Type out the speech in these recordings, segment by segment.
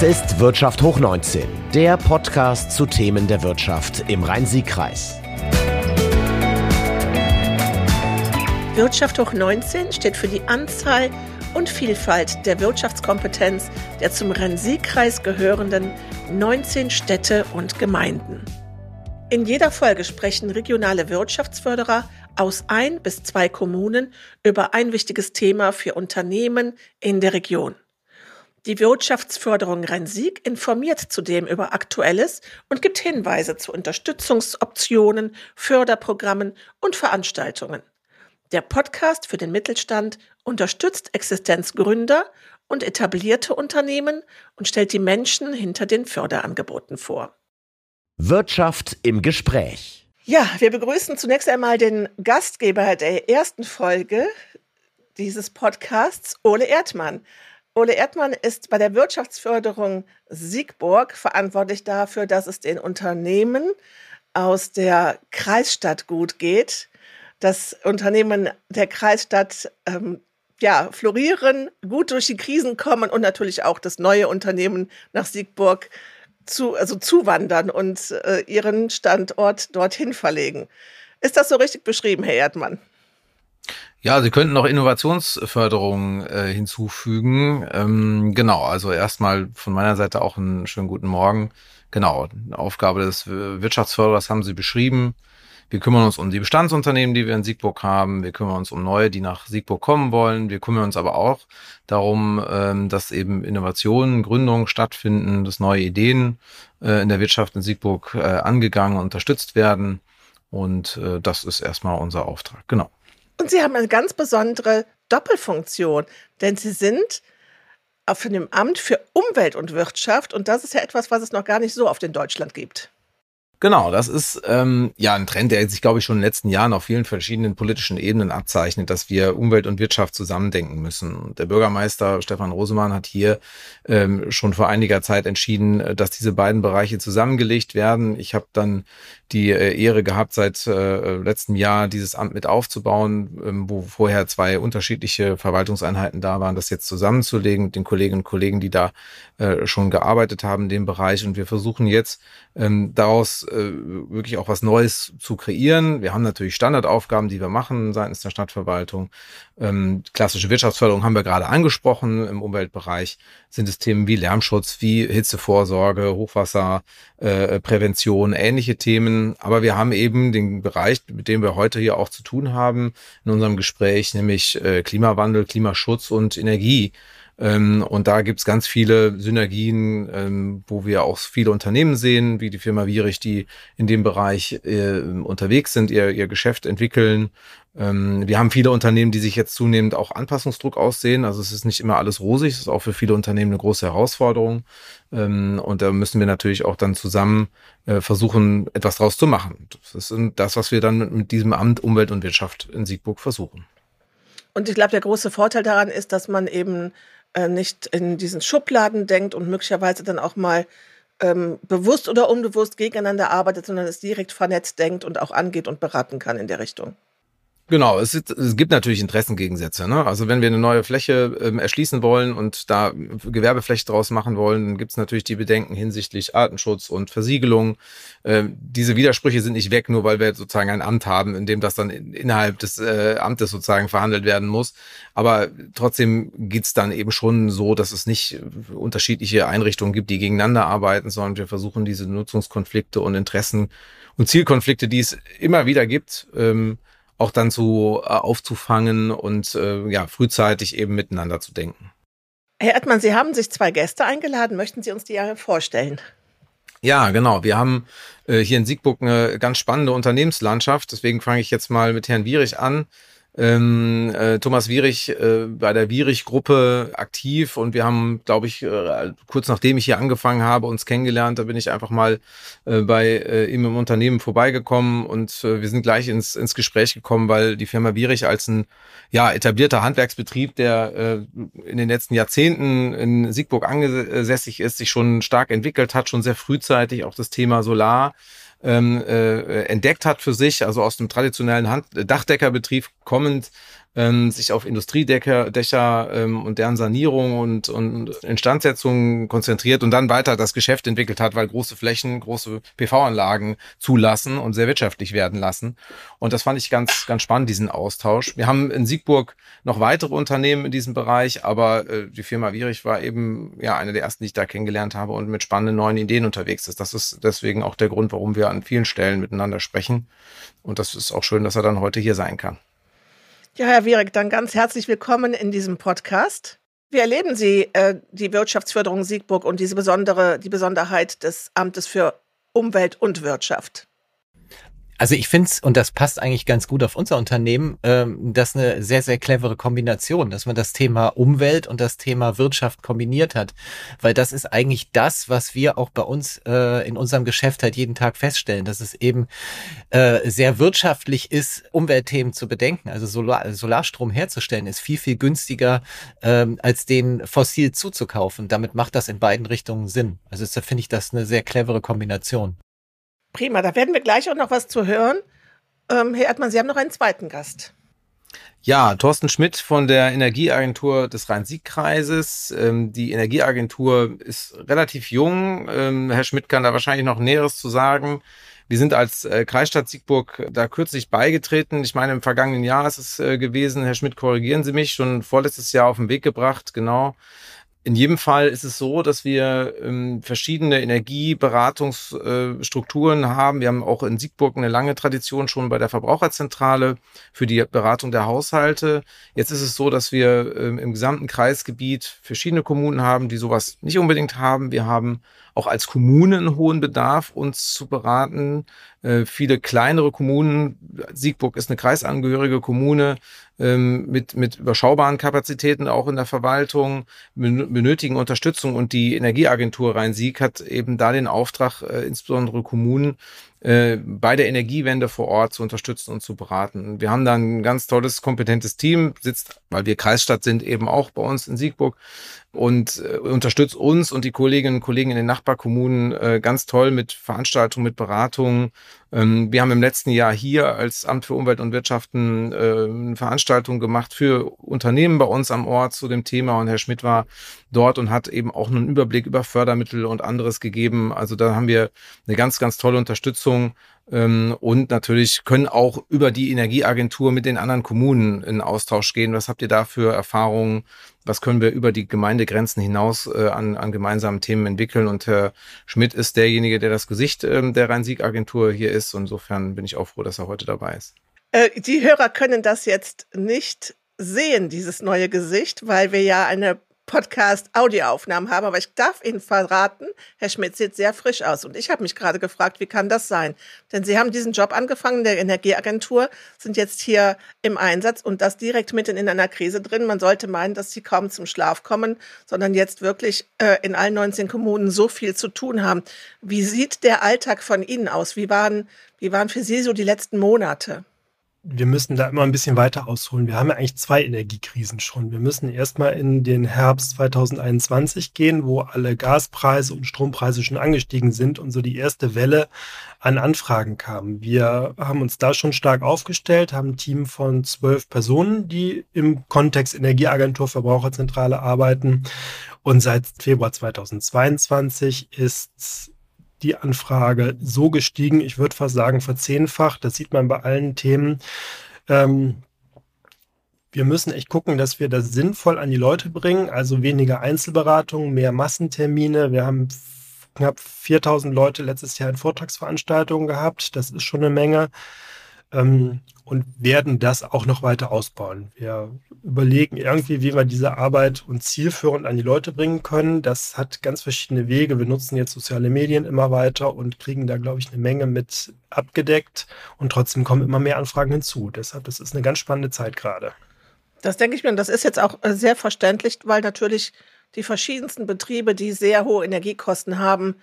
Das ist Wirtschaft hoch 19, der Podcast zu Themen der Wirtschaft im Rhein-Sieg-Kreis. Wirtschaft hoch 19 steht für die Anzahl und Vielfalt der Wirtschaftskompetenz der zum Rhein-Sieg-Kreis gehörenden 19 Städte und Gemeinden. In jeder Folge sprechen regionale Wirtschaftsförderer aus ein bis zwei Kommunen über ein wichtiges Thema für Unternehmen in der Region. Die Wirtschaftsförderung Rhein-Sieg informiert zudem über Aktuelles und gibt Hinweise zu Unterstützungsoptionen, Förderprogrammen und Veranstaltungen. Der Podcast für den Mittelstand unterstützt Existenzgründer und etablierte Unternehmen und stellt die Menschen hinter den Förderangeboten vor. Wirtschaft im Gespräch. Ja, wir begrüßen zunächst einmal den Gastgeber der ersten Folge dieses Podcasts, Ole Erdmann. Ole Erdmann ist bei der Wirtschaftsförderung Siegburg verantwortlich dafür, dass es den Unternehmen aus der Kreisstadt gut geht. Das Unternehmen der Kreisstadt ähm, ja, florieren, gut durch die Krisen kommen und natürlich auch das neue Unternehmen nach Siegburg zu, also zuwandern und äh, ihren Standort dorthin verlegen. Ist das so richtig beschrieben, Herr Erdmann? Ja, Sie könnten noch Innovationsförderung äh, hinzufügen. Ähm, genau, also erstmal von meiner Seite auch einen schönen guten Morgen. Genau, Aufgabe des Wirtschaftsförderers haben Sie beschrieben. Wir kümmern uns um die Bestandsunternehmen, die wir in Siegburg haben. Wir kümmern uns um neue, die nach Siegburg kommen wollen. Wir kümmern uns aber auch darum, ähm, dass eben Innovationen, Gründungen stattfinden, dass neue Ideen äh, in der Wirtschaft in Siegburg äh, angegangen und unterstützt werden. Und äh, das ist erstmal unser Auftrag. Genau. Und Sie haben eine ganz besondere Doppelfunktion, denn Sie sind auf dem Amt für Umwelt und Wirtschaft und das ist ja etwas, was es noch gar nicht so oft in Deutschland gibt. Genau, das ist ähm, ja ein Trend, der sich, glaube ich, schon in den letzten Jahren auf vielen verschiedenen politischen Ebenen abzeichnet, dass wir Umwelt und Wirtschaft zusammendenken müssen. Der Bürgermeister Stefan Rosemann hat hier ähm, schon vor einiger Zeit entschieden, äh, dass diese beiden Bereiche zusammengelegt werden. Ich habe dann die äh, Ehre gehabt, seit äh, letztem Jahr dieses Amt mit aufzubauen, ähm, wo vorher zwei unterschiedliche Verwaltungseinheiten da waren, das jetzt zusammenzulegen mit den Kolleginnen und Kollegen, die da äh, schon gearbeitet haben in dem Bereich. Und wir versuchen jetzt ähm, daraus äh, wirklich auch was Neues zu kreieren. Wir haben natürlich Standardaufgaben, die wir machen seitens der Stadtverwaltung. Ähm, klassische Wirtschaftsförderung haben wir gerade angesprochen. Im Umweltbereich sind es Themen wie Lärmschutz, wie Hitzevorsorge, Hochwasserprävention, äh, ähnliche Themen. Aber wir haben eben den Bereich, mit dem wir heute hier auch zu tun haben in unserem Gespräch, nämlich äh, Klimawandel, Klimaschutz und Energie. Ähm, und da gibt's ganz viele Synergien, ähm, wo wir auch viele Unternehmen sehen, wie die Firma Wierich, die in dem Bereich äh, unterwegs sind, ihr, ihr Geschäft entwickeln. Ähm, wir haben viele Unternehmen, die sich jetzt zunehmend auch Anpassungsdruck aussehen. Also es ist nicht immer alles rosig, es ist auch für viele Unternehmen eine große Herausforderung. Ähm, und da müssen wir natürlich auch dann zusammen äh, versuchen, etwas draus zu machen. Das ist das, was wir dann mit, mit diesem Amt Umwelt und Wirtschaft in Siegburg versuchen. Und ich glaube, der große Vorteil daran ist, dass man eben äh, nicht in diesen Schubladen denkt und möglicherweise dann auch mal ähm, bewusst oder unbewusst gegeneinander arbeitet, sondern es direkt vernetzt denkt und auch angeht und beraten kann in der Richtung. Genau, es, ist, es gibt natürlich Interessengegensätze. Ne? Also wenn wir eine neue Fläche ähm, erschließen wollen und da Gewerbefläche draus machen wollen, dann gibt es natürlich die Bedenken hinsichtlich Artenschutz und Versiegelung. Ähm, diese Widersprüche sind nicht weg, nur weil wir sozusagen ein Amt haben, in dem das dann in, innerhalb des äh, Amtes sozusagen verhandelt werden muss. Aber trotzdem geht's dann eben schon so, dass es nicht unterschiedliche Einrichtungen gibt, die gegeneinander arbeiten, sondern wir versuchen diese Nutzungskonflikte und Interessen und Zielkonflikte, die es immer wieder gibt, ähm, auch dann zu äh, aufzufangen und äh, ja frühzeitig eben miteinander zu denken. Herr Erdmann, Sie haben sich zwei Gäste eingeladen. Möchten Sie uns die vorstellen? Ja, genau. Wir haben äh, hier in Siegburg eine ganz spannende Unternehmenslandschaft. Deswegen fange ich jetzt mal mit Herrn Wierich an ähm, äh, Thomas Wierich äh, bei der Wierich-Gruppe aktiv und wir haben, glaube ich, äh, kurz nachdem ich hier angefangen habe, uns kennengelernt. Da bin ich einfach mal äh, bei äh, ihm im Unternehmen vorbeigekommen und äh, wir sind gleich ins, ins Gespräch gekommen, weil die Firma Wierich als ein ja, etablierter Handwerksbetrieb, der äh, in den letzten Jahrzehnten in Siegburg angesässig ist, sich schon stark entwickelt hat, schon sehr frühzeitig auch das Thema Solar ähm, äh, entdeckt hat für sich, also aus dem traditionellen Hand Dachdeckerbetrieb kommend, ähm, sich auf Industriedächer Dächer, ähm, und deren Sanierung und, und Instandsetzung konzentriert und dann weiter das Geschäft entwickelt hat, weil große Flächen, große PV-Anlagen zulassen und sehr wirtschaftlich werden lassen. Und das fand ich ganz, ganz spannend, diesen Austausch. Wir haben in Siegburg noch weitere Unternehmen in diesem Bereich, aber äh, die Firma Wierich war eben ja eine der ersten, die ich da kennengelernt habe und mit spannenden neuen Ideen unterwegs ist. Das ist deswegen auch der Grund, warum wir an vielen Stellen miteinander sprechen. Und das ist auch schön, dass er dann heute hier sein kann. Ja, Herr Wierig, dann ganz herzlich willkommen in diesem Podcast. Wie erleben Sie äh, die Wirtschaftsförderung Siegburg und diese besondere, die Besonderheit des Amtes für Umwelt und Wirtschaft? Also ich finde es, und das passt eigentlich ganz gut auf unser Unternehmen, ähm, das eine sehr, sehr clevere Kombination, dass man das Thema Umwelt und das Thema Wirtschaft kombiniert hat. Weil das ist eigentlich das, was wir auch bei uns äh, in unserem Geschäft halt jeden Tag feststellen, dass es eben äh, sehr wirtschaftlich ist, Umweltthemen zu bedenken. Also Solar, Solarstrom herzustellen ist viel, viel günstiger, ähm, als den fossil zuzukaufen. Damit macht das in beiden Richtungen Sinn. Also da finde ich das eine sehr clevere Kombination. Prima, da werden wir gleich auch noch was zu hören. Ähm, Herr Erdmann, Sie haben noch einen zweiten Gast. Ja, Thorsten Schmidt von der Energieagentur des Rhein-Sieg-Kreises. Ähm, die Energieagentur ist relativ jung. Ähm, Herr Schmidt kann da wahrscheinlich noch Näheres zu sagen. Wir sind als äh, Kreisstadt Siegburg da kürzlich beigetreten. Ich meine, im vergangenen Jahr ist es äh, gewesen. Herr Schmidt, korrigieren Sie mich, schon vorletztes Jahr auf den Weg gebracht, genau. In jedem Fall ist es so, dass wir ähm, verschiedene Energieberatungsstrukturen äh, haben. Wir haben auch in Siegburg eine lange Tradition schon bei der Verbraucherzentrale für die Beratung der Haushalte. Jetzt ist es so, dass wir ähm, im gesamten Kreisgebiet verschiedene Kommunen haben, die sowas nicht unbedingt haben. Wir haben auch als Kommune einen hohen Bedarf, uns zu beraten. Äh, viele kleinere Kommunen, Siegburg ist eine kreisangehörige Kommune mit, mit überschaubaren Kapazitäten auch in der Verwaltung, benötigen Unterstützung und die Energieagentur Rhein-Sieg hat eben da den Auftrag, äh, insbesondere Kommunen äh, bei der Energiewende vor Ort zu unterstützen und zu beraten. Wir haben da ein ganz tolles, kompetentes Team, sitzt, weil wir Kreisstadt sind, eben auch bei uns in Siegburg und äh, unterstützt uns und die Kolleginnen und Kollegen in den Nachbarkommunen ganz toll mit Veranstaltungen, mit Beratungen. Ähm, wir haben im letzten Jahr hier als Amt für Umwelt und Wirtschaften eine Veranstaltung gemacht für Unternehmen bei uns am Ort zu dem Thema und Herr Schmidt war dort und hat eben auch einen Überblick über Fördermittel und anderes gegeben. Also da haben wir eine ganz, ganz tolle Unterstützung ähm, und natürlich können auch über die Energieagentur mit den anderen Kommunen in Austausch gehen. Was habt ihr da für Erfahrungen? Was können wir über die Gemeindegrenzen hinaus äh, an, an gemeinsamen Themen entwickeln? Und Herr Schmidt ist derjenige, der das Gesicht ähm, der Rhein-Sieg-Agentur hier ist. Insofern bin ich auch froh, dass er heute dabei ist. Äh, die Hörer können das jetzt nicht sehen, dieses neue Gesicht, weil wir ja eine Podcast-Audioaufnahmen haben, aber ich darf Ihnen verraten, Herr Schmidt sieht sehr frisch aus. Und ich habe mich gerade gefragt, wie kann das sein? Denn Sie haben diesen Job angefangen, der Energieagentur, sind jetzt hier im Einsatz und das direkt mitten in einer Krise drin. Man sollte meinen, dass Sie kaum zum Schlaf kommen, sondern jetzt wirklich äh, in allen 19 Kommunen so viel zu tun haben. Wie sieht der Alltag von Ihnen aus? Wie waren, wie waren für Sie so die letzten Monate? Wir müssen da immer ein bisschen weiter ausholen. Wir haben ja eigentlich zwei Energiekrisen schon. Wir müssen erstmal in den Herbst 2021 gehen, wo alle Gaspreise und Strompreise schon angestiegen sind und so die erste Welle an Anfragen kam. Wir haben uns da schon stark aufgestellt, haben ein Team von zwölf Personen, die im Kontext Energieagentur Verbraucherzentrale arbeiten. Und seit Februar 2022 ist die Anfrage so gestiegen, ich würde fast sagen verzehnfacht. Das sieht man bei allen Themen. Ähm, wir müssen echt gucken, dass wir das sinnvoll an die Leute bringen, also weniger Einzelberatungen, mehr Massentermine. Wir haben knapp 4000 Leute letztes Jahr in Vortragsveranstaltungen gehabt. Das ist schon eine Menge. Ähm, und werden das auch noch weiter ausbauen. Wir überlegen irgendwie, wie wir diese Arbeit und zielführend an die Leute bringen können. Das hat ganz verschiedene Wege. Wir nutzen jetzt soziale Medien immer weiter und kriegen da, glaube ich, eine Menge mit abgedeckt. Und trotzdem kommen immer mehr Anfragen hinzu. Deshalb, das ist eine ganz spannende Zeit gerade. Das denke ich mir. Und das ist jetzt auch äh, sehr verständlich, weil natürlich die verschiedensten Betriebe, die sehr hohe Energiekosten haben,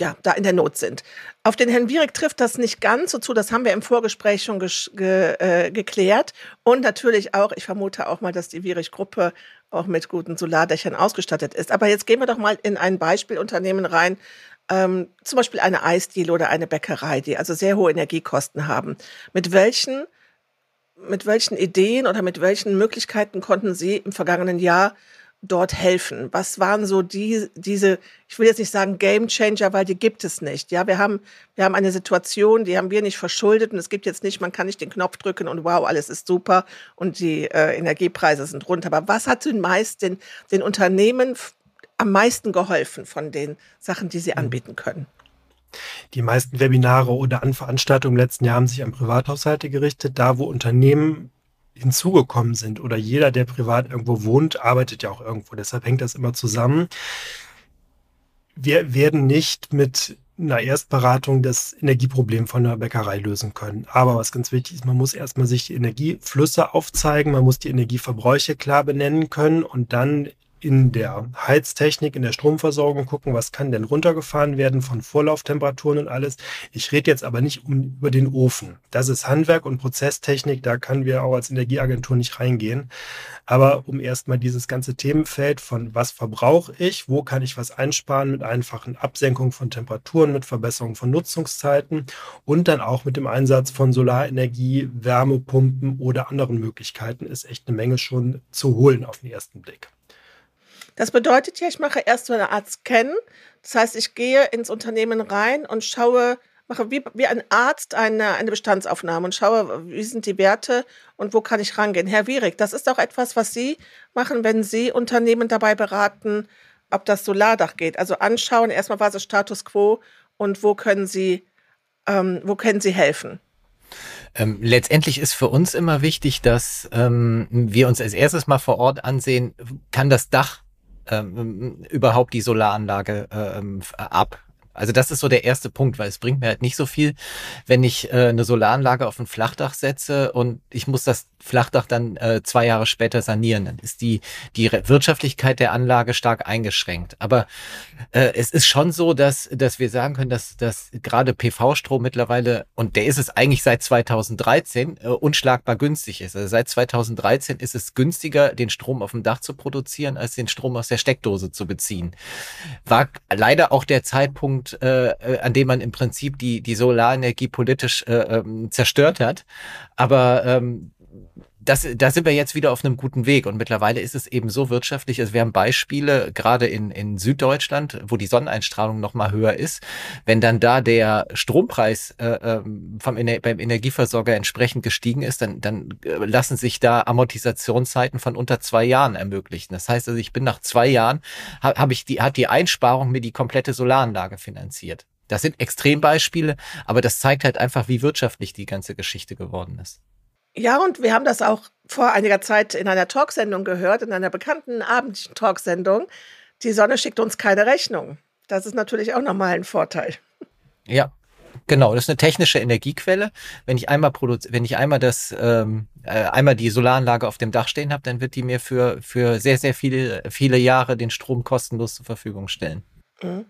ja, da in der Not sind. Auf den Herrn Wierig trifft das nicht ganz so zu, das haben wir im Vorgespräch schon ge äh, geklärt. Und natürlich auch, ich vermute auch mal, dass die Wierig-Gruppe auch mit guten Solardächern ausgestattet ist. Aber jetzt gehen wir doch mal in ein Beispielunternehmen rein, ähm, zum Beispiel eine Eisdiele oder eine Bäckerei, die also sehr hohe Energiekosten haben. Mit welchen mit welchen Ideen oder mit welchen Möglichkeiten konnten Sie im vergangenen Jahr dort helfen? Was waren so die, diese, ich will jetzt nicht sagen Game Changer, weil die gibt es nicht. Ja, wir haben, wir haben eine Situation, die haben wir nicht verschuldet und es gibt jetzt nicht, man kann nicht den Knopf drücken und wow, alles ist super und die äh, Energiepreise sind runter. Aber was hat den meist den, den Unternehmen am meisten geholfen von den Sachen, die sie mhm. anbieten können? Die meisten Webinare oder Veranstaltungen im letzten Jahr haben sich an Privathaushalte gerichtet, da wo Unternehmen hinzugekommen sind oder jeder, der privat irgendwo wohnt, arbeitet ja auch irgendwo. Deshalb hängt das immer zusammen. Wir werden nicht mit einer Erstberatung das Energieproblem von der Bäckerei lösen können. Aber was ganz wichtig ist, man muss erstmal sich die Energieflüsse aufzeigen, man muss die Energieverbräuche klar benennen können und dann in der Heiztechnik, in der Stromversorgung gucken, was kann denn runtergefahren werden von Vorlauftemperaturen und alles. Ich rede jetzt aber nicht um, über den Ofen. Das ist Handwerk und Prozesstechnik, da können wir auch als Energieagentur nicht reingehen. Aber um erstmal dieses ganze Themenfeld von was verbrauche ich, wo kann ich was einsparen mit einfachen Absenkungen von Temperaturen, mit Verbesserung von Nutzungszeiten und dann auch mit dem Einsatz von Solarenergie, Wärmepumpen oder anderen Möglichkeiten ist echt eine Menge schon zu holen auf den ersten Blick. Das bedeutet ja, ich mache erst so eine Art Scan. Das heißt, ich gehe ins Unternehmen rein und schaue, mache wie, wie ein Arzt eine, eine Bestandsaufnahme und schaue, wie sind die Werte und wo kann ich rangehen. Herr Wierig, das ist auch etwas, was Sie machen, wenn Sie Unternehmen dabei beraten, ob das Solardach geht. Also anschauen, erstmal was ist Status quo und wo können Sie, ähm, wo können Sie helfen. Ähm, letztendlich ist für uns immer wichtig, dass ähm, wir uns als erstes mal vor Ort ansehen, kann das Dach ähm, überhaupt die Solaranlage ähm, ab. Also das ist so der erste Punkt, weil es bringt mir halt nicht so viel, wenn ich äh, eine Solaranlage auf ein Flachdach setze und ich muss das Flachdach dann äh, zwei Jahre später sanieren. Dann ist die, die Wirtschaftlichkeit der Anlage stark eingeschränkt. Aber äh, es ist schon so, dass, dass wir sagen können, dass, dass gerade PV-Strom mittlerweile, und der ist es eigentlich seit 2013, äh, unschlagbar günstig ist. Also seit 2013 ist es günstiger, den Strom auf dem Dach zu produzieren, als den Strom aus der Steckdose zu beziehen. War leider auch der Zeitpunkt, äh, äh an dem man im Prinzip die, die Solarenergie politisch äh, ähm, zerstört hat. Aber ähm, das, da sind wir jetzt wieder auf einem guten Weg und mittlerweile ist es eben so wirtschaftlich. Also wir haben Beispiele gerade in, in Süddeutschland, wo die Sonneneinstrahlung noch mal höher ist. Wenn dann da der Strompreis äh, ähm, vom beim Energieversorger entsprechend gestiegen ist, dann, dann äh, lassen sich da Amortisationszeiten von unter zwei Jahren ermöglichen. Das heißt also, ich bin nach zwei Jahren habe hab ich die hat die Einsparung mir die komplette Solaranlage finanziert. Das sind Extrembeispiele, aber das zeigt halt einfach, wie wirtschaftlich die ganze Geschichte geworden ist. Ja, und wir haben das auch vor einiger Zeit in einer Talksendung gehört, in einer bekannten abendlichen Talksendung. Die Sonne schickt uns keine Rechnung. Das ist natürlich auch nochmal ein Vorteil. Ja, Genau, das ist eine technische Energiequelle. Wenn ich einmal wenn ich einmal das, ähm, äh, einmal die Solaranlage auf dem Dach stehen habe, dann wird die mir für, für sehr, sehr viele, viele Jahre den Strom kostenlos zur Verfügung stellen. Mhm.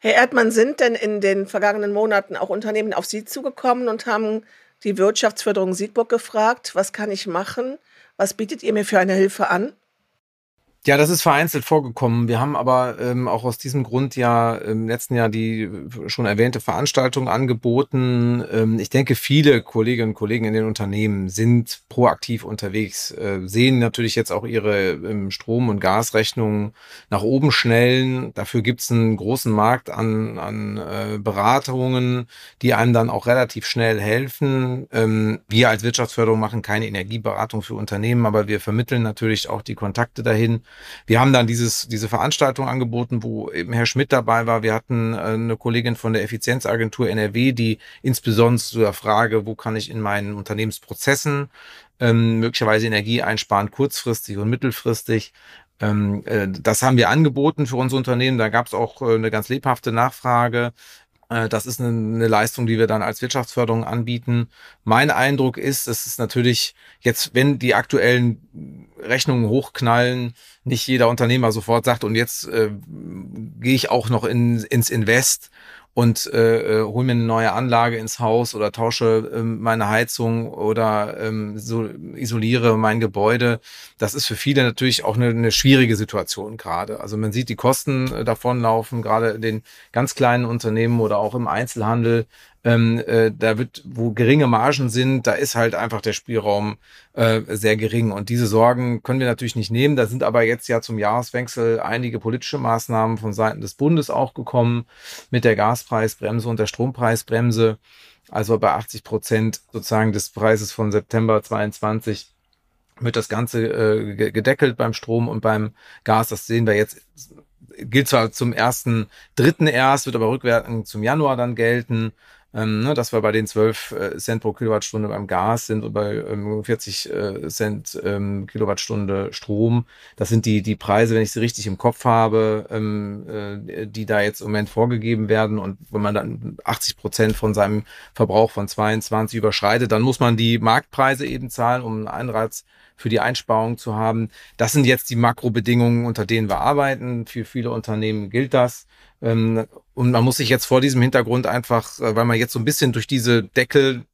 Herr Erdmann, sind denn in den vergangenen Monaten auch Unternehmen auf Sie zugekommen und haben die Wirtschaftsförderung Siegburg gefragt, was kann ich machen? Was bietet ihr mir für eine Hilfe an? Ja, das ist vereinzelt vorgekommen. Wir haben aber ähm, auch aus diesem Grund ja im letzten Jahr die äh, schon erwähnte Veranstaltung angeboten. Ähm, ich denke, viele Kolleginnen und Kollegen in den Unternehmen sind proaktiv unterwegs, äh, sehen natürlich jetzt auch ihre ähm, Strom- und Gasrechnungen nach oben schnellen. Dafür gibt es einen großen Markt an, an äh, Beratungen, die einem dann auch relativ schnell helfen. Ähm, wir als Wirtschaftsförderung machen keine Energieberatung für Unternehmen, aber wir vermitteln natürlich auch die Kontakte dahin. Wir haben dann dieses, diese Veranstaltung angeboten, wo eben Herr Schmidt dabei war. Wir hatten äh, eine Kollegin von der Effizienzagentur NRW, die insbesondere zu der Frage, wo kann ich in meinen Unternehmensprozessen ähm, möglicherweise Energie einsparen, kurzfristig und mittelfristig. Ähm, äh, das haben wir angeboten für unsere Unternehmen. Da gab es auch äh, eine ganz lebhafte Nachfrage. Äh, das ist eine, Leistung, die wir dann als Wirtschaftsförderung anbieten. Mein Eindruck ist, es ist natürlich jetzt, wenn die aktuellen Rechnungen hochknallen, nicht jeder Unternehmer sofort sagt, und jetzt äh, gehe ich auch noch in, ins Invest und äh, äh, hole mir eine neue Anlage ins Haus oder tausche äh, meine Heizung oder ähm, so isoliere mein Gebäude. Das ist für viele natürlich auch eine, eine schwierige Situation gerade. Also man sieht die Kosten äh, davonlaufen, gerade in den ganz kleinen Unternehmen oder auch im Einzelhandel. Ähm, äh, da wird, wo geringe Margen sind, da ist halt einfach der Spielraum äh, sehr gering. Und diese Sorgen können wir natürlich nicht nehmen. Da sind aber jetzt ja zum Jahreswechsel einige politische Maßnahmen von Seiten des Bundes auch gekommen mit der Gaspreisbremse und der Strompreisbremse. Also bei 80 Prozent sozusagen des Preises von September 22 wird das Ganze äh, gedeckelt beim Strom und beim Gas. Das sehen wir jetzt. Gilt zwar zum ersten, dritten erst, wird aber rückwärts zum Januar dann gelten ähm, ne, dass wir bei den 12 äh, Cent pro Kilowattstunde beim Gas sind und bei ähm, 40 äh, Cent ähm, Kilowattstunde Strom. Das sind die, die Preise, wenn ich sie richtig im Kopf habe, ähm, äh, die da jetzt im Moment vorgegeben werden. Und wenn man dann 80 Prozent von seinem Verbrauch von 22 überschreitet, dann muss man die Marktpreise eben zahlen, um einen Einreiz für die Einsparung zu haben. Das sind jetzt die Makrobedingungen, unter denen wir arbeiten. Für viele Unternehmen gilt das. Ähm, und man muss sich jetzt vor diesem Hintergrund einfach, äh, weil man jetzt so ein bisschen durch diese Deckel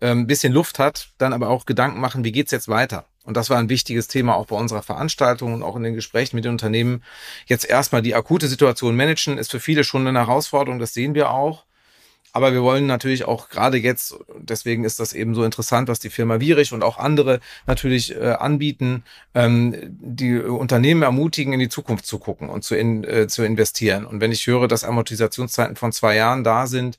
ähm, ein bisschen Luft hat, dann aber auch Gedanken machen, wie geht's jetzt weiter? Und das war ein wichtiges Thema auch bei unserer Veranstaltung und auch in den Gesprächen mit den Unternehmen. Jetzt erstmal die akute Situation managen, ist für viele schon eine Herausforderung, das sehen wir auch. Aber wir wollen natürlich auch gerade jetzt, deswegen ist das eben so interessant, was die Firma Wierich und auch andere natürlich äh, anbieten, ähm, die Unternehmen ermutigen, in die Zukunft zu gucken und zu, in, äh, zu investieren. Und wenn ich höre, dass Amortisationszeiten von zwei Jahren da sind,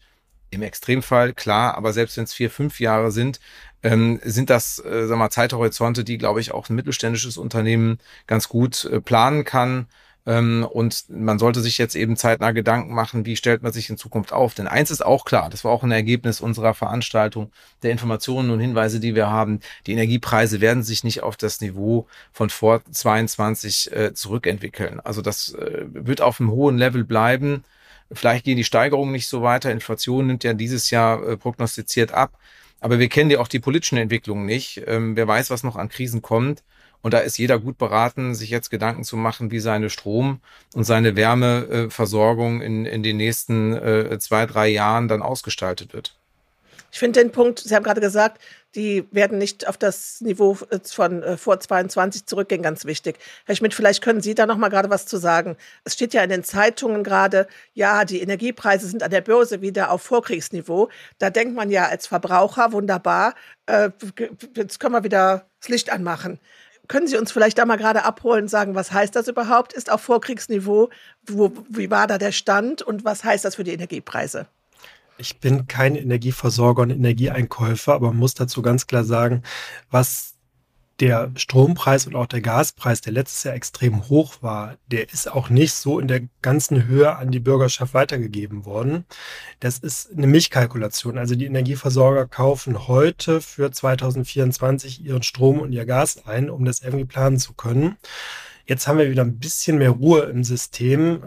im Extremfall klar, aber selbst wenn es vier, fünf Jahre sind, ähm, sind das, äh, sag mal, Zeithorizonte, die, glaube ich, auch ein mittelständisches Unternehmen ganz gut äh, planen kann und man sollte sich jetzt eben zeitnah Gedanken machen, wie stellt man sich in Zukunft auf. Denn eins ist auch klar, das war auch ein Ergebnis unserer Veranstaltung, der Informationen und Hinweise, die wir haben. Die Energiepreise werden sich nicht auf das Niveau von vor 22 äh, zurückentwickeln. Also das äh, wird auf einem hohen Level bleiben. Vielleicht gehen die Steigerungen nicht so weiter. Inflation nimmt ja dieses Jahr äh, prognostiziert ab. Aber wir kennen ja auch die politischen Entwicklungen nicht. Ähm, wer weiß, was noch an Krisen kommt. Und da ist jeder gut beraten, sich jetzt Gedanken zu machen, wie seine Strom- und seine Wärmeversorgung in, in den nächsten äh, zwei, drei Jahren dann ausgestaltet wird. Ich finde den Punkt, Sie haben gerade gesagt, die werden nicht auf das Niveau äh, von äh, vor 22 zurückgehen, ganz wichtig. Herr Schmidt, vielleicht können Sie da noch mal gerade was zu sagen. Es steht ja in den Zeitungen gerade, ja, die Energiepreise sind an der Börse wieder auf Vorkriegsniveau. Da denkt man ja als Verbraucher, wunderbar, äh, jetzt können wir wieder das Licht anmachen. Können Sie uns vielleicht da mal gerade abholen und sagen, was heißt das überhaupt? Ist auf Vorkriegsniveau, wo, wie war da der Stand und was heißt das für die Energiepreise? Ich bin kein Energieversorger und Energieeinkäufer, aber muss dazu ganz klar sagen, was der Strompreis und auch der Gaspreis, der letztes Jahr extrem hoch war, der ist auch nicht so in der ganzen Höhe an die Bürgerschaft weitergegeben worden. Das ist eine Milchkalkulation. Also die Energieversorger kaufen heute für 2024 ihren Strom und ihr Gas ein, um das irgendwie planen zu können. Jetzt haben wir wieder ein bisschen mehr Ruhe im System.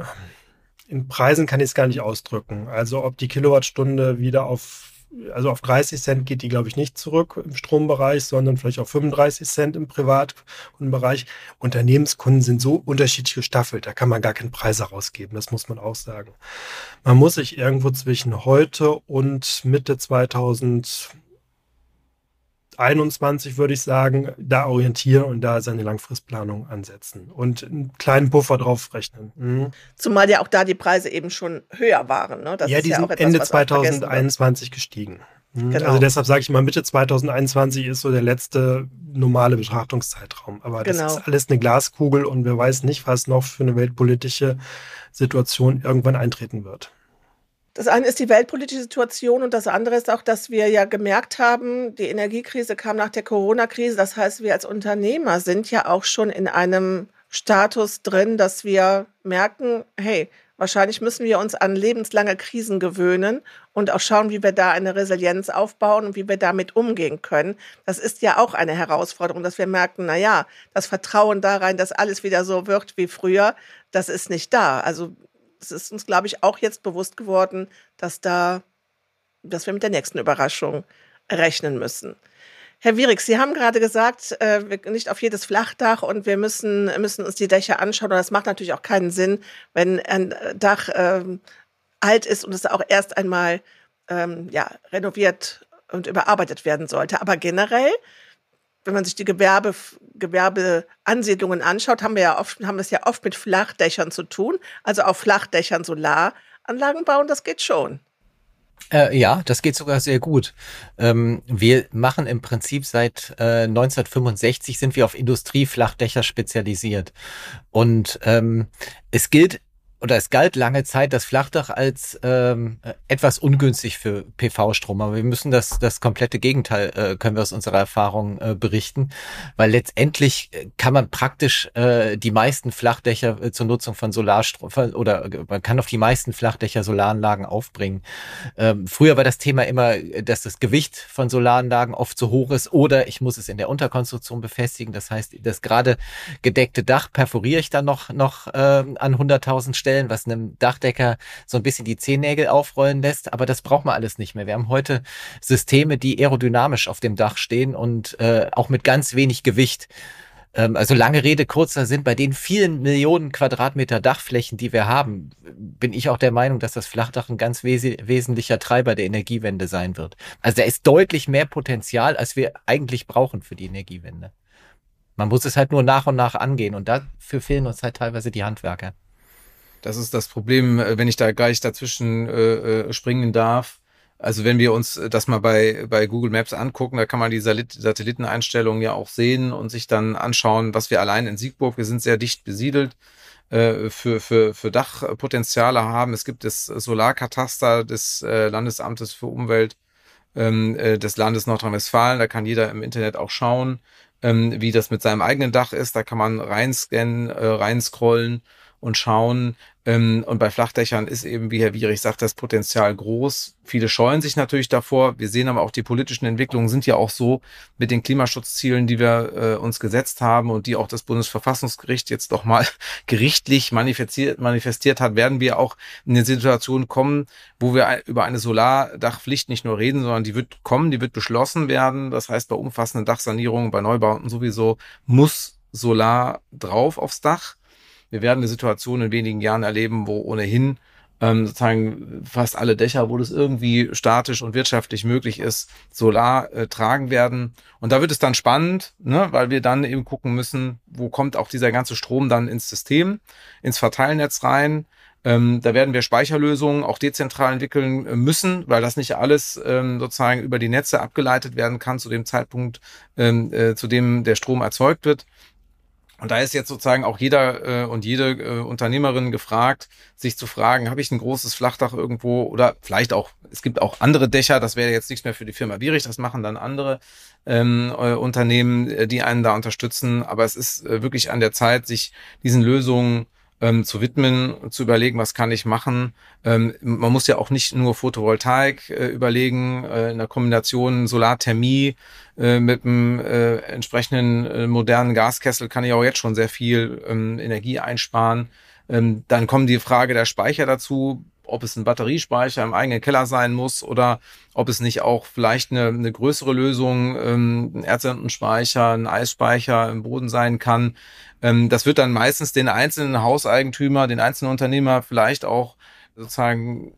In Preisen kann ich es gar nicht ausdrücken. Also ob die Kilowattstunde wieder auf also auf 30 Cent geht die, glaube ich, nicht zurück im Strombereich, sondern vielleicht auf 35 Cent im Privatkundenbereich. Unternehmenskunden sind so unterschiedlich gestaffelt, da kann man gar keinen Preis herausgeben, das muss man auch sagen. Man muss sich irgendwo zwischen heute und Mitte 2000 21 würde ich sagen, da orientieren und da seine Langfristplanung ansetzen und einen kleinen Puffer drauf rechnen. Mhm. Zumal ja auch da die Preise eben schon höher waren. Ne? Das ja, die sind ja etwas, Ende 2021 gestiegen. Mhm. Genau. Also deshalb sage ich mal, Mitte 2021 ist so der letzte normale Betrachtungszeitraum. Aber das genau. ist alles eine Glaskugel und wer weiß nicht, was noch für eine weltpolitische Situation irgendwann eintreten wird. Das eine ist die weltpolitische Situation und das andere ist auch, dass wir ja gemerkt haben, die Energiekrise kam nach der Corona-Krise. Das heißt, wir als Unternehmer sind ja auch schon in einem Status drin, dass wir merken, hey, wahrscheinlich müssen wir uns an lebenslange Krisen gewöhnen und auch schauen, wie wir da eine Resilienz aufbauen und wie wir damit umgehen können. Das ist ja auch eine Herausforderung, dass wir merken, na ja, das Vertrauen da rein, dass alles wieder so wird wie früher, das ist nicht da. Also es ist uns, glaube ich, auch jetzt bewusst geworden, dass da, dass wir mit der nächsten Überraschung rechnen müssen. Herr Wierig, Sie haben gerade gesagt, äh, nicht auf jedes Flachdach und wir müssen, müssen uns die Dächer anschauen. Und das macht natürlich auch keinen Sinn, wenn ein Dach ähm, alt ist und es auch erst einmal ähm, ja, renoviert und überarbeitet werden sollte. Aber generell wenn man sich die Gewerbe, Gewerbeansiedlungen anschaut, haben wir ja oft, haben es ja oft mit Flachdächern zu tun. Also auf Flachdächern Solaranlagen bauen, das geht schon. Äh, ja, das geht sogar sehr gut. Ähm, wir machen im Prinzip seit äh, 1965 sind wir auf Industrieflachdächer spezialisiert. Und ähm, es gilt oder es galt lange Zeit das Flachdach als ähm, etwas ungünstig für PV-Strom, aber wir müssen das das komplette Gegenteil äh, können wir aus unserer Erfahrung äh, berichten, weil letztendlich äh, kann man praktisch äh, die meisten Flachdächer äh, zur Nutzung von Solarstrom oder äh, man kann auf die meisten Flachdächer Solaranlagen aufbringen. Ähm, früher war das Thema immer, dass das Gewicht von Solaranlagen oft zu hoch ist oder ich muss es in der Unterkonstruktion befestigen. Das heißt, das gerade gedeckte Dach perforiere ich dann noch noch äh, an 100.000 Stellen stellen, was einem Dachdecker so ein bisschen die Zehennägel aufrollen lässt. Aber das braucht man alles nicht mehr. Wir haben heute Systeme, die aerodynamisch auf dem Dach stehen und äh, auch mit ganz wenig Gewicht. Ähm, also lange Rede, kurzer Sinn, bei den vielen Millionen Quadratmeter Dachflächen, die wir haben, bin ich auch der Meinung, dass das Flachdach ein ganz wes wesentlicher Treiber der Energiewende sein wird. Also da ist deutlich mehr Potenzial, als wir eigentlich brauchen für die Energiewende. Man muss es halt nur nach und nach angehen und dafür fehlen uns halt teilweise die Handwerker. Das ist das Problem, äh, wenn ich da gleich dazwischen äh, äh, springen darf. Also wenn wir uns das mal bei, bei Google Maps angucken, da kann man die Satelliteneinstellungen ja auch sehen und sich dann anschauen, was wir allein in Siegburg, wir sind sehr dicht besiedelt, äh, für, für, für Dachpotenziale haben. Es gibt das Solarkataster des äh, Landesamtes für Umwelt ähm, äh, des Landes Nordrhein-Westfalen. Da kann jeder im Internet auch schauen, ähm, wie das mit seinem eigenen Dach ist. Da kann man reinscannen, äh, reinscrollen und schauen. Ähm, und bei Flachdächern ist eben, wie Herr Wierich sagt, das Potenzial groß. Viele scheuen sich natürlich davor. Wir sehen aber auch, die politischen Entwicklungen sind ja auch so mit den Klimaschutzzielen, die wir äh, uns gesetzt haben und die auch das Bundesverfassungsgericht jetzt doch mal gerichtlich manifestiert, manifestiert hat, werden wir auch in eine Situation kommen, wo wir über eine Solardachpflicht nicht nur reden, sondern die wird kommen, die wird beschlossen werden. Das heißt, bei umfassenden Dachsanierungen, bei Neubauten sowieso muss Solar drauf aufs Dach. Wir werden eine Situation in wenigen Jahren erleben, wo ohnehin ähm, sozusagen fast alle Dächer, wo das irgendwie statisch und wirtschaftlich möglich ist, Solar äh, tragen werden. Und da wird es dann spannend, ne, weil wir dann eben gucken müssen, wo kommt auch dieser ganze Strom dann ins System, ins Verteilnetz rein. Ähm, da werden wir Speicherlösungen auch dezentral entwickeln äh, müssen, weil das nicht alles ähm, sozusagen über die Netze abgeleitet werden kann zu dem Zeitpunkt, ähm, äh, zu dem der Strom erzeugt wird. Und da ist jetzt sozusagen auch jeder äh, und jede äh, Unternehmerin gefragt, sich zu fragen, habe ich ein großes Flachdach irgendwo oder vielleicht auch, es gibt auch andere Dächer, das wäre jetzt nichts mehr für die Firma Bierich, das machen dann andere ähm, äh, Unternehmen, äh, die einen da unterstützen. Aber es ist äh, wirklich an der Zeit, sich diesen Lösungen ähm, zu widmen, zu überlegen, was kann ich machen. Ähm, man muss ja auch nicht nur Photovoltaik äh, überlegen, äh, in der Kombination Solarthermie äh, mit einem äh, entsprechenden äh, modernen Gaskessel kann ich auch jetzt schon sehr viel ähm, Energie einsparen. Ähm, dann kommt die Frage der Speicher dazu ob es ein Batteriespeicher im eigenen Keller sein muss oder ob es nicht auch vielleicht eine, eine größere Lösung, ähm, ein Erdsendenspeicher, ein Eisspeicher im Boden sein kann, ähm, das wird dann meistens den einzelnen Hauseigentümer, den einzelnen Unternehmer vielleicht auch sozusagen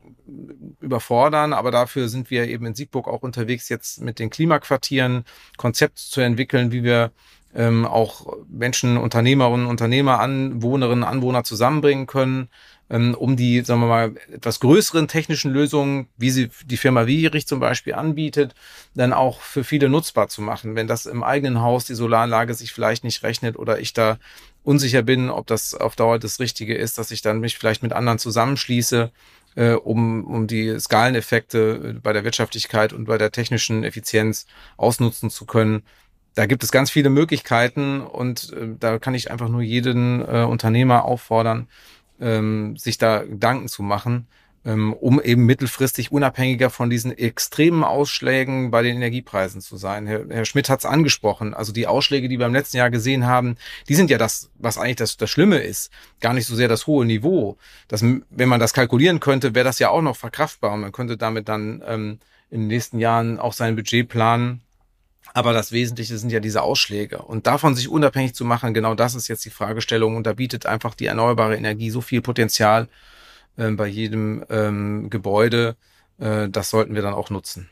überfordern, aber dafür sind wir eben in Siegburg auch unterwegs, jetzt mit den Klimaquartieren Konzept zu entwickeln, wie wir ähm, auch Menschen, Unternehmerinnen, Unternehmer, Anwohnerinnen, Anwohner zusammenbringen können, um die, sagen wir mal, etwas größeren technischen Lösungen, wie sie die Firma Wierich zum Beispiel anbietet, dann auch für viele nutzbar zu machen. Wenn das im eigenen Haus die Solaranlage sich vielleicht nicht rechnet oder ich da unsicher bin, ob das auf Dauer das Richtige ist, dass ich dann mich vielleicht mit anderen zusammenschließe, äh, um, um die Skaleneffekte bei der Wirtschaftlichkeit und bei der technischen Effizienz ausnutzen zu können. Da gibt es ganz viele Möglichkeiten und äh, da kann ich einfach nur jeden äh, Unternehmer auffordern, ähm, sich da Gedanken zu machen, ähm, um eben mittelfristig unabhängiger von diesen extremen Ausschlägen bei den Energiepreisen zu sein. Herr, Herr Schmidt hat es angesprochen. Also die Ausschläge, die wir im letzten Jahr gesehen haben, die sind ja das, was eigentlich das, das Schlimme ist. Gar nicht so sehr das hohe Niveau. Das, wenn man das kalkulieren könnte, wäre das ja auch noch verkraftbar und man könnte damit dann ähm, in den nächsten Jahren auch sein Budget planen aber das Wesentliche sind ja diese Ausschläge. Und davon sich unabhängig zu machen, genau das ist jetzt die Fragestellung. Und da bietet einfach die erneuerbare Energie so viel Potenzial äh, bei jedem ähm, Gebäude. Äh, das sollten wir dann auch nutzen.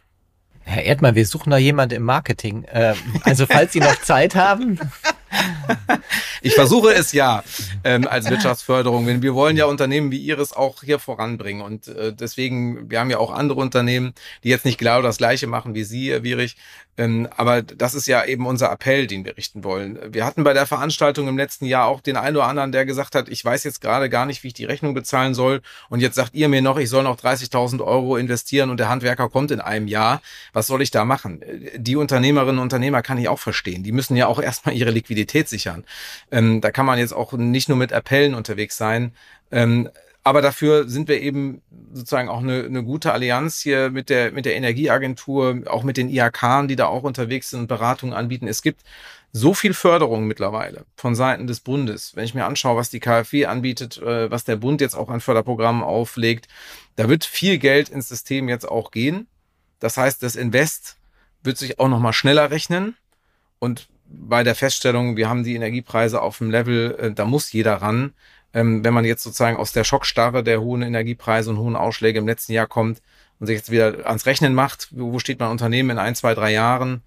Herr Erdmann, wir suchen da jemanden im Marketing. Ähm, also falls Sie noch Zeit haben. Ich versuche es ja. ähm, als Wirtschaftsförderung. Wir wollen ja Unternehmen wie Ihres auch hier voranbringen und äh, deswegen, wir haben ja auch andere Unternehmen, die jetzt nicht genau das Gleiche machen wie Sie, Herr Wierig, aber das ist ja eben unser Appell, den wir richten wollen. Wir hatten bei der Veranstaltung im letzten Jahr auch den einen oder anderen, der gesagt hat, ich weiß jetzt gerade gar nicht, wie ich die Rechnung bezahlen soll. Und jetzt sagt ihr mir noch, ich soll noch 30.000 Euro investieren und der Handwerker kommt in einem Jahr. Was soll ich da machen? Die Unternehmerinnen und Unternehmer kann ich auch verstehen. Die müssen ja auch erstmal ihre Liquidität sichern. Ähm, da kann man jetzt auch nicht nur mit Appellen unterwegs sein. Aber dafür sind wir eben sozusagen auch eine, eine gute Allianz hier mit der, mit der Energieagentur, auch mit den IHK, die da auch unterwegs sind und Beratungen anbieten. Es gibt so viel Förderung mittlerweile von Seiten des Bundes. Wenn ich mir anschaue, was die KfW anbietet, äh, was der Bund jetzt auch an Förderprogrammen auflegt, da wird viel Geld ins System jetzt auch gehen. Das heißt, das Invest wird sich auch nochmal schneller rechnen. Und bei der Feststellung, wir haben die Energiepreise auf dem Level, äh, da muss jeder ran, ähm, wenn man jetzt sozusagen aus der Schockstarre der hohen Energiepreise und hohen Ausschläge im letzten Jahr kommt und sich jetzt wieder ans Rechnen macht, wo steht mein Unternehmen in ein, zwei, drei Jahren,